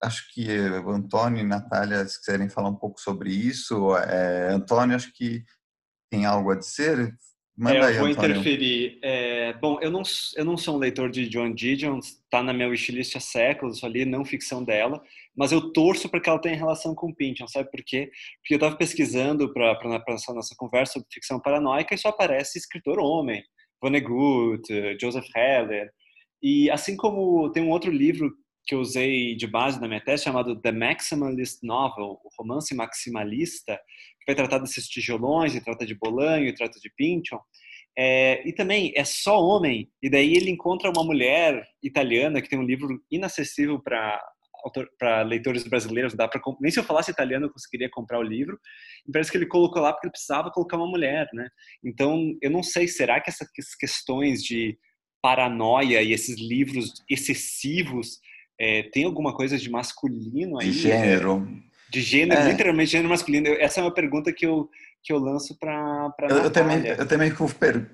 [SPEAKER 2] acho que Antônio e Natália, se quiserem falar um pouco sobre isso, é, Antônio, acho que tem algo a dizer.
[SPEAKER 4] Manda é, eu vou Antônio. interferir. É, bom, eu não, eu não sou um leitor de John Didion, está na minha wishlist há séculos, só li não ficção dela, mas eu torço para que ela tenha relação com Pynchon, sabe por quê? Porque eu estava pesquisando para essa nossa conversa sobre ficção paranoica e só aparece escritor homem. Vonnegut, Joseph Heller. E assim como tem um outro livro que eu usei de base na minha tese chamado The Maximalist Novel, o romance maximalista, que vai tratar desses tijolões, e trata de Bolanho, e trata de Pynchon. É, e também é só homem, e daí ele encontra uma mulher italiana que tem um livro inacessível para leitores brasileiros, dá para nem se eu falasse italiano eu conseguiria comprar o livro. E parece que ele colocou lá porque ele precisava colocar uma mulher, né? Então, eu não sei, será que essas questões de paranoia e esses livros excessivos é, tem alguma coisa de masculino aí?
[SPEAKER 2] De gênero.
[SPEAKER 4] De gênero, é. literalmente gênero masculino. Essa é uma pergunta que eu que eu lanço para
[SPEAKER 2] eu, eu também eu também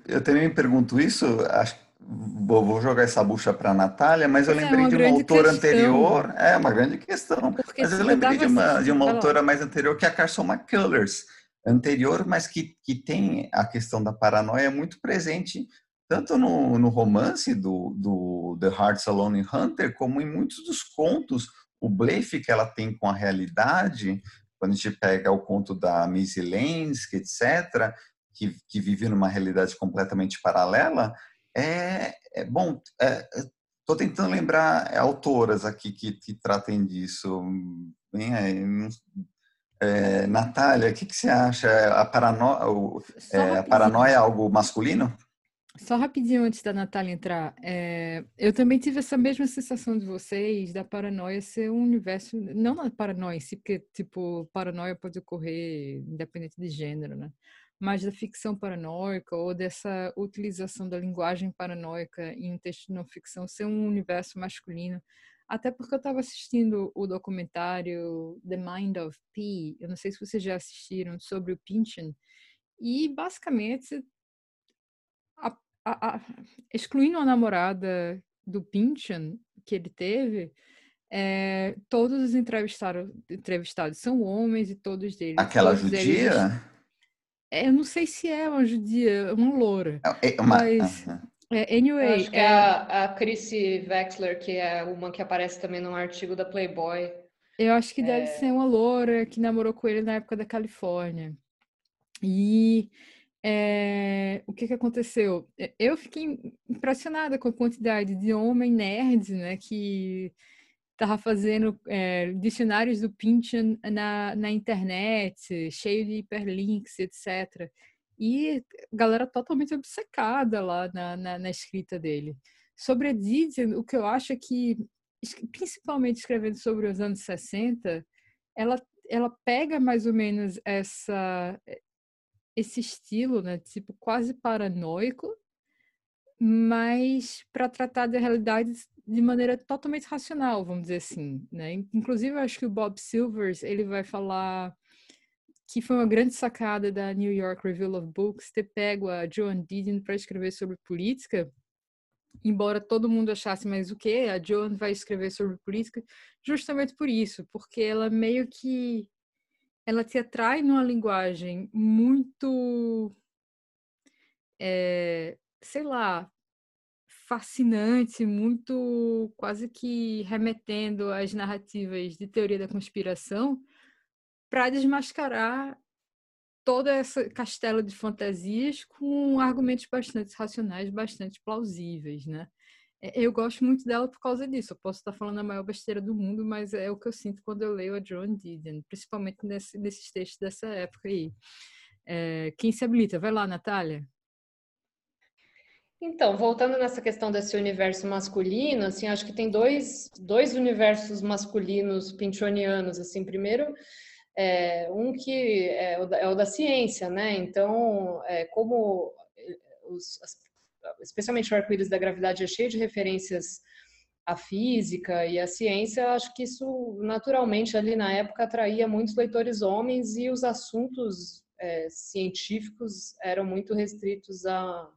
[SPEAKER 2] eu também me pergunto isso acho Vou, vou jogar essa bucha para a Natália, mas eu é lembrei é de uma autora questão. anterior. É uma grande questão. Porque mas eu lembrei de uma, de uma autora mais anterior, que é a Carson McCullers. Anterior, mas que, que tem a questão da paranoia muito presente, tanto no, no romance do, do The Hearts Alone in Hunter, como em muitos dos contos. O blefe que ela tem com a realidade, quando a gente pega o conto da Missy Lansky, etc., que, que vive numa realidade completamente paralela, é, é bom. Estou é, tentando lembrar autoras aqui que, que tratem disso. Bem, é, Natália, o que, que, você acha? A, parano... é, a paranoia é algo masculino?
[SPEAKER 1] Só rapidinho antes da Natália entrar, é, eu também tive essa mesma sensação de vocês, da paranoia ser um universo, não na paranoia em si, porque, tipo, paranoia pode ocorrer independente de gênero, né? mais da ficção paranoica ou dessa utilização da linguagem paranoica em um texto de não ficção ser um universo masculino. Até porque eu estava assistindo o documentário The Mind of P, eu não sei se vocês já assistiram, sobre o Pynchon, e basicamente, a, a, excluindo a namorada do Pynchon que ele teve, é, todos os entrevistados, entrevistados são homens e todos deles.
[SPEAKER 2] Aquela
[SPEAKER 1] todos
[SPEAKER 2] judia?
[SPEAKER 1] Eles, é, eu não sei se é uma judia, é uma loura.
[SPEAKER 2] É uma,
[SPEAKER 1] mas, uh -huh. é, anyway.
[SPEAKER 3] acho que é a, a Chrissy Wexler, que é uma que aparece também num artigo da Playboy.
[SPEAKER 1] Eu acho que deve ser uma loura que namorou com ele na época da Califórnia. E é, o que, que aconteceu? Eu fiquei impressionada com a quantidade de homem nerd, né, que estava fazendo é, dicionários do Pynchon na, na internet, cheio de hiperlinks, etc. E galera totalmente obcecada lá na, na, na escrita dele. Sobre a Didion, o que eu acho é que, principalmente escrevendo sobre os anos 60, ela, ela pega mais ou menos essa, esse estilo, né, tipo quase paranoico, mas para tratar da realidade de maneira totalmente racional, vamos dizer assim, né? Inclusive, eu acho que o Bob Silvers ele vai falar que foi uma grande sacada da New York Review of Books ter pego a Joan Didion para escrever sobre política, embora todo mundo achasse, mas o que? A Joan vai escrever sobre política justamente por isso, porque ela meio que ela te atrai numa linguagem muito, é, sei lá, fascinante, muito quase que remetendo às narrativas de teoria da conspiração, para desmascarar toda essa castelo de fantasias com argumentos bastante racionais, bastante plausíveis, né? É, eu gosto muito dela por causa disso. Eu posso estar falando a maior besteira do mundo, mas é o que eu sinto quando eu leio a Joan Didion, principalmente nesse, nesses textos dessa época aí. É, quem se habilita? Vai lá, Natália.
[SPEAKER 3] Então, voltando nessa questão desse universo masculino, assim, acho que tem dois, dois universos masculinos pinchonianos, assim, primeiro, é, um que é o, da, é o, da, ciência, né, então, é, como os, as especialmente o arco-íris da gravidade é cheio de referências à física e à ciência, acho que isso naturalmente ali na época atraía muitos leitores homens e os assuntos é, científicos eram muito restritos a,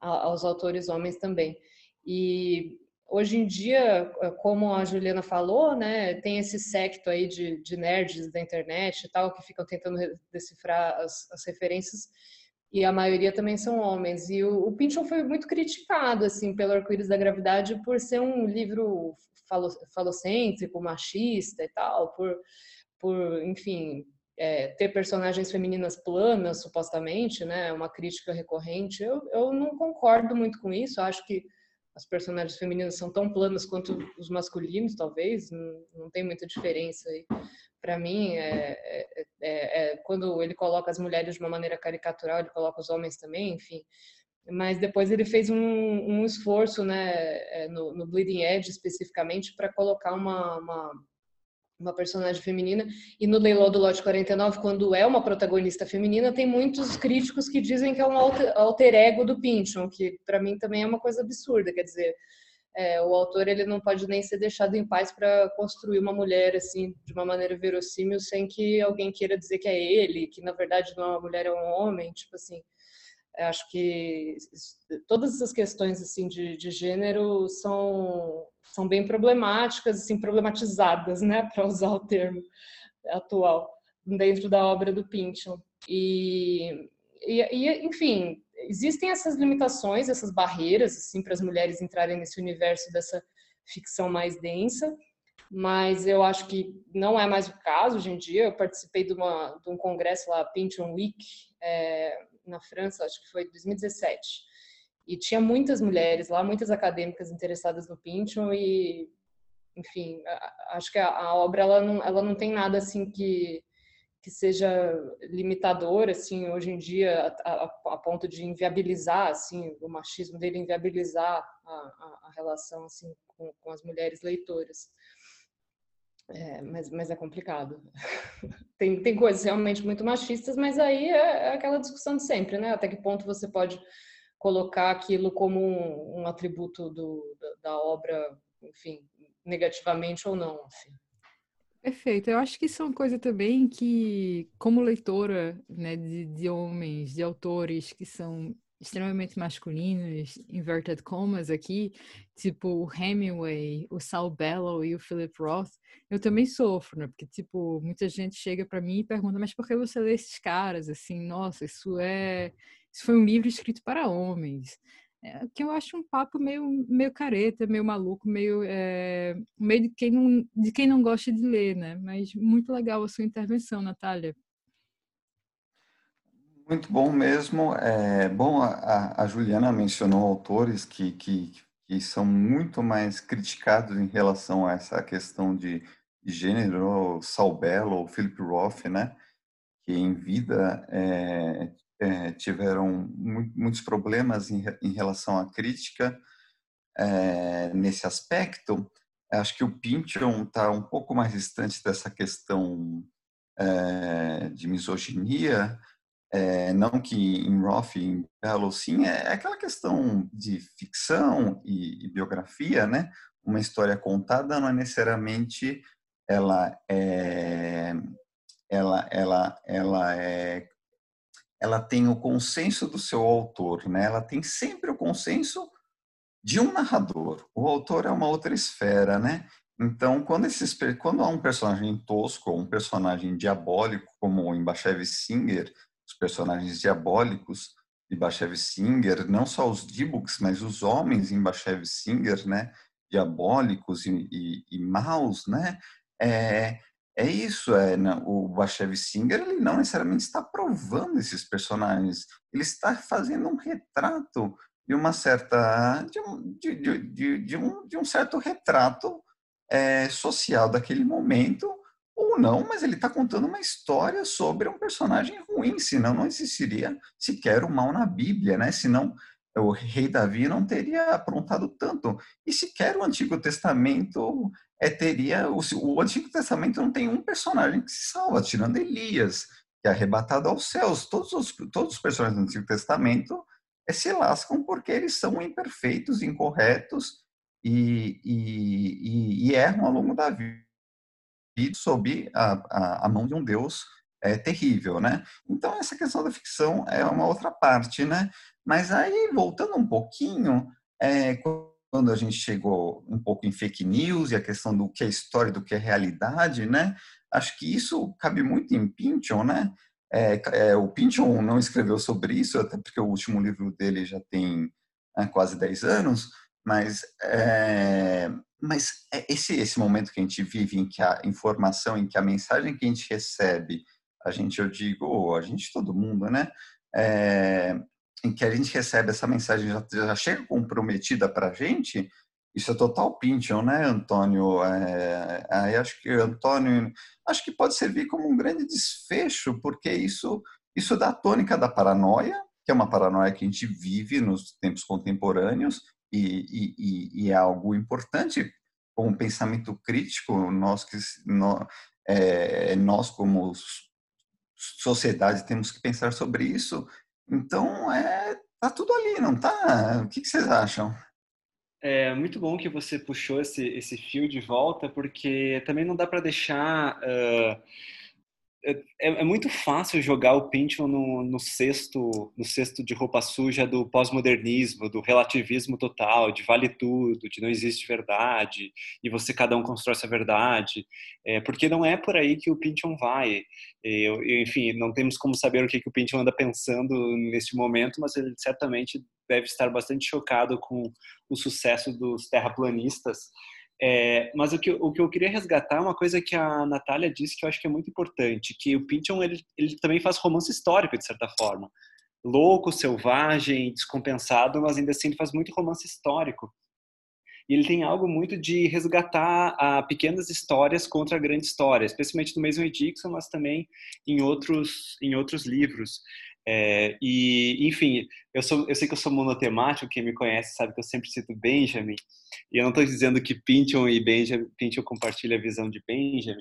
[SPEAKER 3] a, aos autores homens também. E hoje em dia, como a Juliana falou, né, tem esse secto aí de, de nerds da internet e tal que ficam tentando decifrar as, as referências e a maioria também são homens. E o, o Pynchon foi muito criticado assim pelo Arco-íris da Gravidade por ser um livro falo, falocêntrico, machista e tal, por, por enfim, é, ter personagens femininas planas, supostamente, né? Uma crítica recorrente. Eu, eu não concordo muito com isso. acho que as personagens femininas são tão planas quanto os masculinos, talvez. Não, tem muita diferença aí para mim, é, é, é, é, quando ele coloca as mulheres de uma maneira caricatural, ele coloca os homens também, enfim. Mas depois ele fez um, um esforço, né, é, no, no, Bleeding Edge especificamente, para colocar uma, uma, uma, personagem feminina. E no Leilão do Lote 49, quando é uma protagonista feminina, tem muitos críticos que dizem que é um alter, ego do Pynchon, que para mim também é uma coisa absurda. Quer dizer, é, o autor ele não pode nem ser deixado em paz para construir uma mulher assim de uma maneira verossímil sem que alguém queira dizer que é ele, que na verdade não é uma mulher é um homem, tipo assim. Acho que todas essas questões assim de, de gênero são são bem problemáticas, assim problematizadas, né, <laughs> para usar o termo atual dentro da obra do Pynchon. E, e, e enfim, existem essas limitações, essas barreiras, assim, para as mulheres entrarem nesse universo dessa ficção mais densa, mas eu acho que não é mais o caso hoje em dia. Eu participei de, uma, de um congresso lá, Pynchon Week, é, na França, acho que foi 2017, e tinha muitas mulheres lá, muitas acadêmicas interessadas no Pynchon e, enfim, acho que a, a obra ela não, ela não tem nada assim que que seja limitador assim hoje em dia a, a, a, ponto de inviabilizar assim o machismo dele inviabilizar a, a relação assim com, com, as mulheres leitoras É, mas, mas é complicado. <laughs> tem, tem coisas realmente muito machistas, mas aí é, é, aquela discussão de sempre, né? Até que ponto você pode colocar aquilo como um, um atributo do, da, obra, enfim, negativamente ou não. Assim.
[SPEAKER 1] Perfeito. Eu acho que isso é uma coisa também que, como leitora né, de, de homens, de autores que são extremamente masculinos, inverted commas aqui, tipo o Hemingway, o Saul Bellow e o Philip Roth, eu também sofro, né? Porque, tipo, muita gente chega para mim e pergunta, mas por que você lê esses caras? Assim, nossa, isso é... Isso foi um livro escrito para homens. É, que eu acho um papo meio, meio careta, meio maluco, meio, é, meio de, quem não, de quem não gosta de ler, né? Mas muito legal a sua intervenção, Natália.
[SPEAKER 2] Muito bom mesmo. É, bom, a, a Juliana mencionou autores que, que, que são muito mais criticados em relação a essa questão de, de gênero, Saul Bellow, Philip Roth, né? Que em vida é, é, tiveram muitos problemas em, em, relação à crítica é, nesse aspecto. Acho que o Pynchon está um pouco mais distante dessa questão é, de misoginia, é, não que em Roth em Bellow, sim, é, é aquela questão de ficção e, e, biografia, né? Uma história contada não é necessariamente ela é ela ela ela é ela tem o consenso do seu autor, né? Ela tem sempre o consenso de um narrador. O autor é uma outra esfera, né? Então, quando, esses, quando há um personagem tosco um personagem diabólico, como em Bashev Singer, personagens diabólicos de Bashev Singer, não só os Dibuks, mas os homens em Bashev Singer, né, diabólicos e, e, e maus, né, é, é isso, é, né, o Bashev Singer ele não necessariamente está provando esses personagens, ele está fazendo um retrato de uma certa de um, de, de, de um, de um certo retrato é, social daquele momento ou não, mas ele está contando uma história sobre um personagem ruim, senão não existiria sequer o mal na Bíblia, né? Senão o rei Davi não teria aprontado tanto. E sequer o Antigo Testamento é, teria. O, o Antigo Testamento não tem um personagem que se salva, tirando Elias, que é arrebatado aos céus. Todos os, todos os personagens do Antigo Testamento é, se lascam porque eles são imperfeitos, incorretos e, e, e, e erram ao longo da vida sob a, a, a mão de um Deus é, terrível, né? Então, essa questão da ficção é uma outra parte, né? Mas aí, voltando um pouquinho, é, quando a gente chegou um pouco em fake news e a questão do que é história do que é realidade, né? Acho que isso cabe muito em Pynchon, né? É, é, o Pynchon não escreveu sobre isso, até porque o último livro dele já tem né, quase 10 anos, mas é, mas é esse, esse momento que a gente vive, em que a informação, em que a mensagem que a gente recebe, a gente, eu digo, a gente, todo mundo, né? É, em que a gente recebe essa mensagem, já, já chega comprometida para a gente, isso é total pinchon, né, Antônio? É, aí acho que Antônio, acho que pode servir como um grande desfecho, porque isso, isso dá a tônica da paranoia, que é uma paranoia que a gente vive nos tempos contemporâneos, e, e, e é algo importante com o pensamento crítico, nós que nós, é, nós como sociedade temos que pensar sobre isso. Então, é, tá tudo ali, não tá? O que, que vocês acham?
[SPEAKER 4] É muito bom que você puxou esse, esse fio de volta, porque também não dá para deixar uh, é, é, muito fácil jogar o Pynchon no, no cesto no cesto de roupa suja do pós-modernismo, do relativismo total, de vale tudo, de não existe verdade e você cada um constrói sua verdade, é, porque não é por aí que o Pynchon vai. Eu, eu, enfim, não temos como saber o que, que o Pynchon anda pensando neste momento, mas ele certamente deve estar bastante chocado com o sucesso dos terraplanistas é, mas o que, o que eu queria resgatar é uma coisa que a Natália disse que eu acho que é muito importante, que o Pynchon ele, ele também faz romance histórico, de certa forma. Louco, selvagem, descompensado, mas ainda assim ele faz muito romance histórico. E ele tem algo muito de resgatar a pequenas histórias contra a grande história, especialmente no mesmo Dixon, mas também em outros, em outros livros. É, e, enfim, eu, sou, eu sei que eu sou monotemático, quem me conhece sabe que eu sempre cito Benjamin, e eu não estou dizendo que Pynchon e Benjamin, Pynchon compartilham a visão de Benjamin,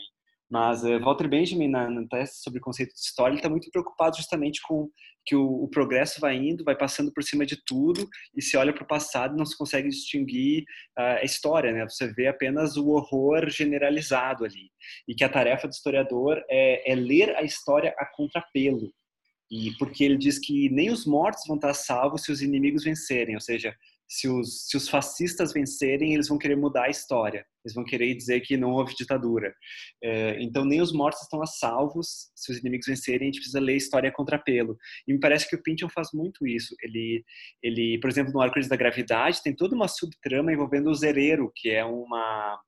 [SPEAKER 4] mas uh, Walter Benjamin, na, na tese sobre o conceito de história, está muito preocupado justamente com que o, o, progresso vai indo, vai passando por cima de tudo, e se olha para o passado não se consegue distinguir uh, a história, né? Você vê apenas o horror generalizado ali. E que a tarefa do historiador é, é ler a história a contrapelo. E porque ele diz que nem os mortos vão estar salvos se os inimigos vencerem, ou seja, se os, se os fascistas vencerem, eles vão querer mudar a história. Eles vão querer dizer que não houve ditadura. É, então, nem os mortos estão a salvos. Se os inimigos vencerem, a gente precisa ler a história a contrapelo. E me parece que o Pynchon faz muito isso. Ele, ele por exemplo, no Arco da Gravidade, tem toda uma subtrama envolvendo o Zerero, que é uma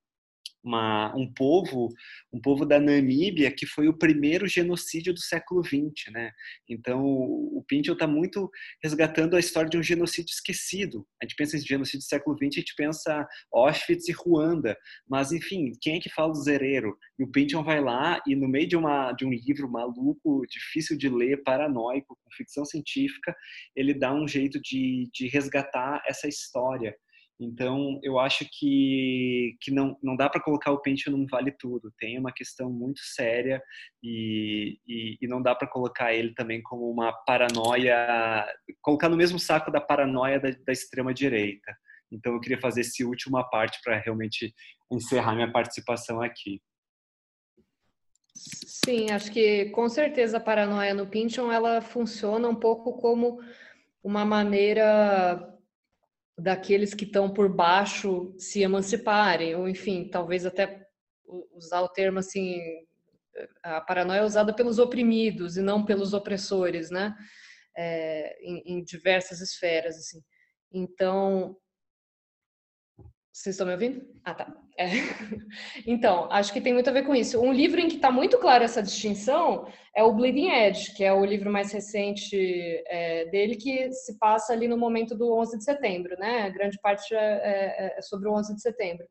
[SPEAKER 4] uma, um povo, um povo da Namíbia que foi o primeiro genocídio do século XX, né? Então o Pinto está muito resgatando a história de um genocídio esquecido. A gente pensa em genocídio do século XX, a gente pensa Auschwitz e Ruanda, mas enfim, quem é que fala do Zerero? E o Pynchon vai lá e no meio de uma de um livro maluco, difícil de ler, paranoico, com ficção científica, ele dá um jeito de, de resgatar essa história. Então, eu acho que, que não, não dá para colocar o pente num vale tudo. Tem uma questão muito séria e, e, e não dá para colocar ele também como uma paranoia, colocar no mesmo saco da paranoia da, da extrema-direita. Então, eu queria fazer essa última parte para realmente encerrar minha participação aqui.
[SPEAKER 3] Sim, acho que com certeza a paranoia no Pynchon ela funciona um pouco como uma maneira daqueles que estão por baixo se emanciparem, ou enfim, talvez até usar o termo assim, a paranoia é usada pelos oprimidos e não pelos opressores, né? É, em, em, diversas esferas, assim. Então, vocês estão me ouvindo? Ah, tá. É. <laughs> Então, acho que tem muito a ver com isso. Um livro em que está muito clara essa distinção é o Bleeding Edge, que é o livro mais recente é, dele, que se passa ali no momento do 11 de setembro, né? A grande parte é, é, é, sobre o 11 de setembro.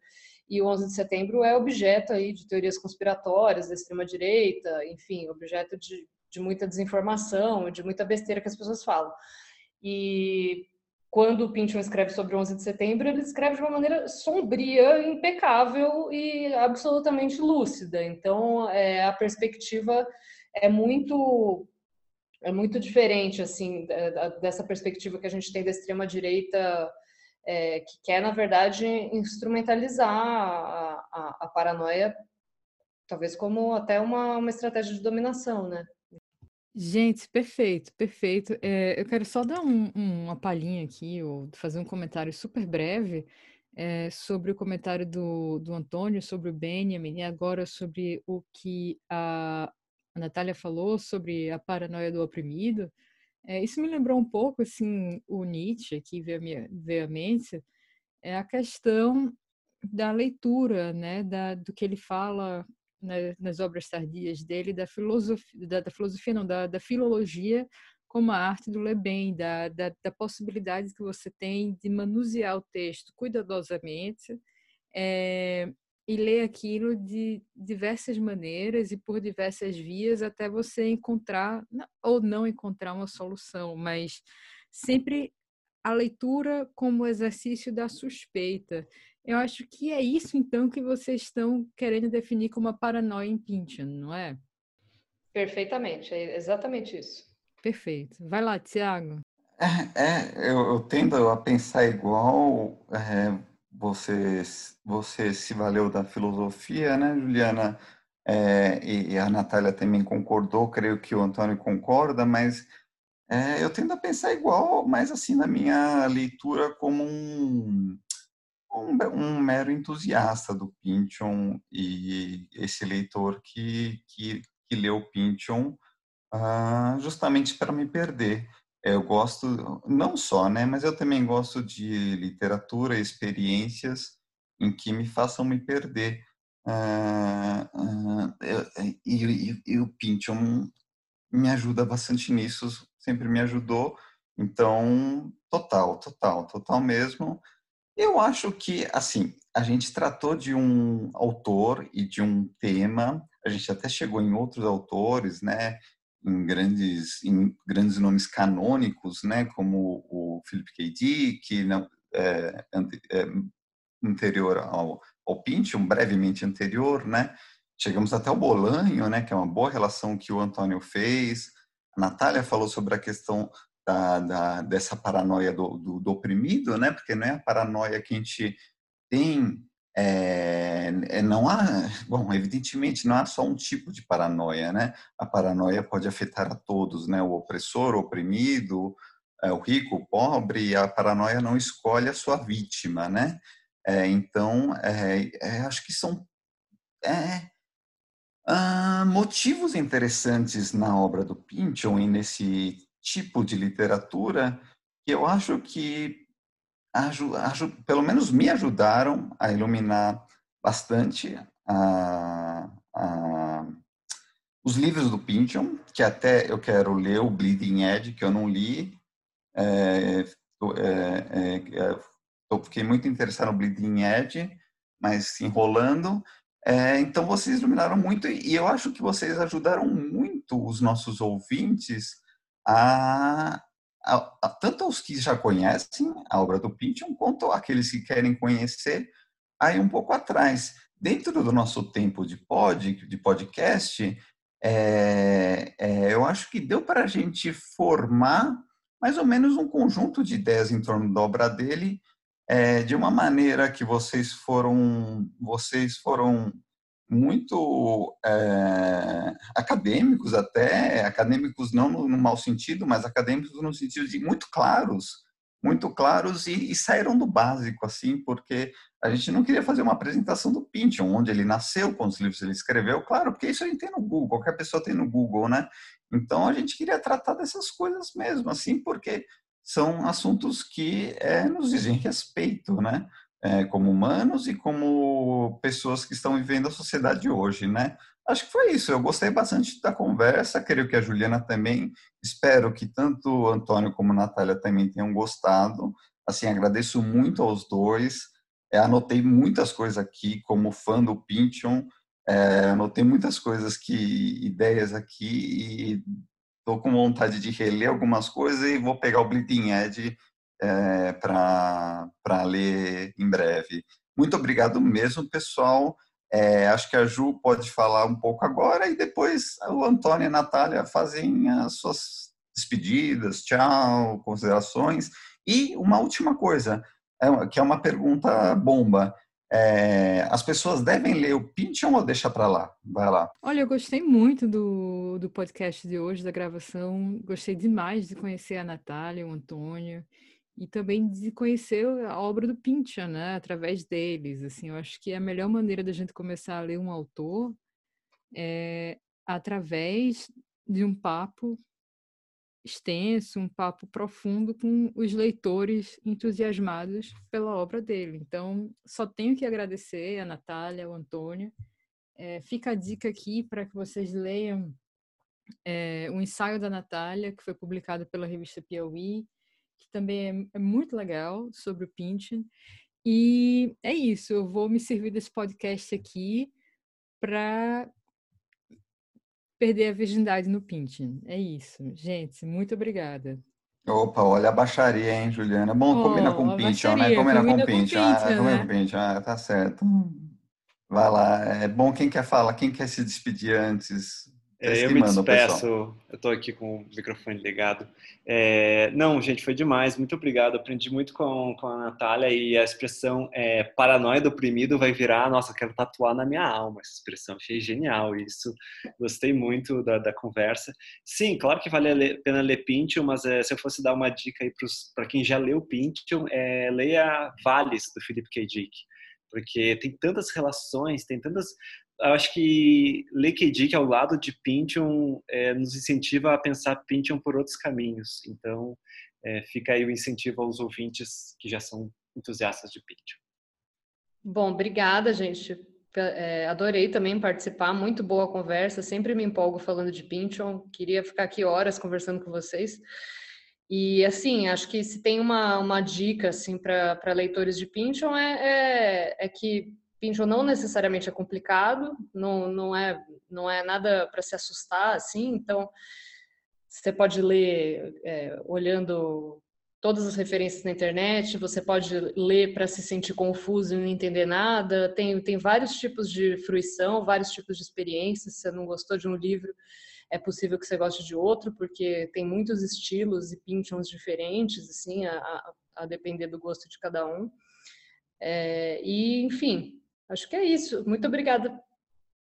[SPEAKER 3] E o 11 de setembro é objeto aí de teorias conspiratórias da extrema-direita, enfim, objeto de, de muita desinformação, de muita besteira que as pessoas falam. E quando o Pynchon escreve sobre o 11 de setembro, ele escreve de uma maneira sombria, impecável e absolutamente lúcida. Então, é, a perspectiva é muito é muito diferente assim dessa perspectiva que a gente tem da extrema direita é, que quer na verdade instrumentalizar a, a, a, paranoia talvez como até uma, uma estratégia de dominação, né?
[SPEAKER 1] Gente, perfeito, perfeito. É, eu quero só dar um- uma palhinha aqui, ou fazer um comentário super breve, é, sobre o comentário do, do Antônio, sobre o Benjamin, e agora sobre o que a, a Natália falou sobre a paranoia do oprimido. É, isso me lembrou um pouco, assim, o Nietzsche, que veio à, minha, veio à mente, é a questão da leitura, né, da, do que ele fala nas obras tardias dele da filosofia, da, da filosofia não, da, da, filologia como a arte do Leben, da, da, da, possibilidade que você tem de manusear o texto cuidadosamente é, e ler aquilo de diversas maneiras e por diversas vias até você encontrar ou não encontrar uma solução, mas sempre a leitura como exercício da suspeita. Eu acho que é isso, então, que vocês estão querendo definir como a paranoia em Pynchon, não é?
[SPEAKER 3] Perfeitamente, é exatamente isso.
[SPEAKER 1] Perfeito. Vai lá, Tiago.
[SPEAKER 2] É, é eu, eu, tendo a pensar igual. É, você, você se valeu da filosofia, né, Juliana? É, e, e, a Natália também concordou, creio que o Antônio concorda, mas é, eu tendo a pensar igual, mas assim, na minha leitura como um um, um mero entusiasta do Pynchon e esse leitor que, que, que leu Pynchon uh, justamente para me perder. Eu gosto, não só, né, mas eu também gosto de literatura, experiências em que me façam me perder. Uh, e, e, e, o Pynchon me ajuda bastante nisso, sempre me ajudou. Então, total, total, total mesmo. Eu acho que, assim, a gente tratou de um autor e de um tema, a gente até chegou em outros autores, né? em grandes, em grandes nomes canônicos, né, como o Philip K. Dick, não, é, é, anterior ao, ao Pynchon, brevemente anterior, né, chegamos até o Bolanho, né, que é uma boa relação que o Antônio fez, a Natália falou sobre a questão da, da, dessa paranoia do, do, do, oprimido, né? Porque não é a paranoia que a gente tem. É, é, não há, bom, evidentemente não há só um tipo de paranoia, né? A paranoia pode afetar a todos, né? O opressor, o oprimido, é, o rico, o pobre. A paranoia não escolhe a sua vítima, né? É, então, é, é, acho que são ah, motivos interessantes na obra do Pynchon e nesse tipo de literatura que eu acho que pelo menos me ajudaram a iluminar bastante a, a, os livros do Pynchon, que até eu quero ler o Bleeding Edge, que eu não li. É, é, é, eu fiquei muito interessado no Bleeding Edge, mas enrolando. É, então, vocês iluminaram muito e eu acho que vocês ajudaram muito os nossos ouvintes a, a, a tanto aos que já conhecem a obra do Pynchon, quanto aqueles que querem conhecer aí um pouco atrás. Dentro do nosso tempo de pod, de podcast, é, é, eu acho que deu para a gente formar mais ou menos um conjunto de ideias em torno da obra dele é, de uma maneira que vocês foram vocês foram muito é, acadêmicos até acadêmicos não no, no mau sentido mas acadêmicos no sentido de muito claros muito claros e, e, saíram do básico assim porque a gente não queria fazer uma apresentação do Pynchon onde ele nasceu quantos livros ele escreveu claro porque isso a gente tem no Google qualquer pessoa tem no Google né então a gente queria tratar dessas coisas mesmo assim porque são assuntos que é, nos dizem respeito, né? É, como humanos e como pessoas que estão vivendo a sociedade hoje, né? Acho que foi isso. Eu gostei bastante da conversa. Creio que a Juliana também. Espero que tanto o Antônio como a Natália também tenham gostado. Assim, agradeço muito aos dois. É, anotei muitas coisas aqui, como fã do Pynchon. É, anotei muitas coisas que ideias aqui e Estou com vontade de reler algumas coisas e vou pegar o Bleeding Edge é, para ler em breve. Muito obrigado mesmo, pessoal. É, acho que a Ju pode falar um pouco agora e depois o Antônio e a Natália fazem as suas despedidas, tchau, considerações. E uma última coisa, é, que é uma pergunta bomba. É, as pessoas devem ler o Pynchon ou deixa para lá? Vai lá.
[SPEAKER 1] Olha, eu gostei muito do, do podcast de hoje, da gravação. Gostei demais de conhecer a Natália, o Antônio e também de conhecer a obra do Pynchon, né, através deles. Assim, eu acho que a melhor maneira da gente começar a ler um autor é através de um papo extenso, um papo profundo com os leitores entusiasmados pela obra dele. Então, só tenho que agradecer a Natália, ao Antônio. É, fica a dica aqui para que vocês leiam é, o ensaio da Natália, que foi publicado pela revista Piauí, que também é, é muito legal, sobre o Pynchon. E é isso, eu vou me servir desse podcast aqui para perder a virgindade no Pintin. É isso. Gente, muito obrigada.
[SPEAKER 2] Opa, olha a baixaria, hein, Juliana? Bom, oh, combina com o Pintin, né? Combina, com o. Ah, né? combina com o. Ah, tá certo. Vai lá. É bom quem quer falar, quem quer se despedir antes.
[SPEAKER 4] É, eu me despeço, eu estou aqui com o microfone ligado. É, não, gente, foi demais, muito obrigado. Aprendi muito com, com a Natália e a expressão é, paranoia do oprimido vai virar, nossa, quero tatuar na minha alma essa expressão, achei genial isso. Gostei muito da, da conversa. Sim, claro que vale a pena ler Pynchon, mas é, se eu fosse dar uma dica aí para quem já leu Pynchon, é, leia Vales, do Philip K. Dick porque tem tantas relações, tem tantas acho que Liquid, que ao lado de Pynchon, é, nos incentiva a pensar Pynchon por outros caminhos. Então, é, fica aí o incentivo aos ouvintes que já são entusiastas de Pynchon.
[SPEAKER 3] Bom, obrigada, gente. É, adorei também participar, muito boa a conversa. Sempre me empolgo falando de Pynchon. Queria ficar aqui horas conversando com vocês. E assim, acho que se tem uma, uma dica assim para leitores de Pynchon é, é, é que Pinchon não necessariamente é complicado, não, não, é, não é nada para se assustar, assim, então você pode ler é, olhando todas as referências na internet, você pode ler para se sentir confuso e não entender nada. Tem, tem vários tipos de fruição, vários tipos de experiências. Se você não gostou de um livro, é possível que você goste de outro, porque tem muitos estilos e pinchons diferentes, assim, a, a, a depender do gosto de cada um. É, e, enfim, acho que é isso. Muito obrigada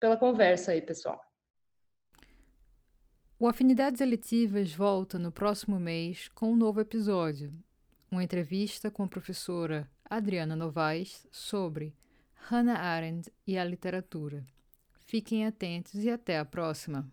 [SPEAKER 3] pela conversa aí, pessoal.
[SPEAKER 1] O Afinidades Eletivas volta no próximo mês com um novo episódio, uma entrevista com a professora Adriana Novaes sobre Hannah Arendt e a literatura. Fiquem atentos e até a próxima!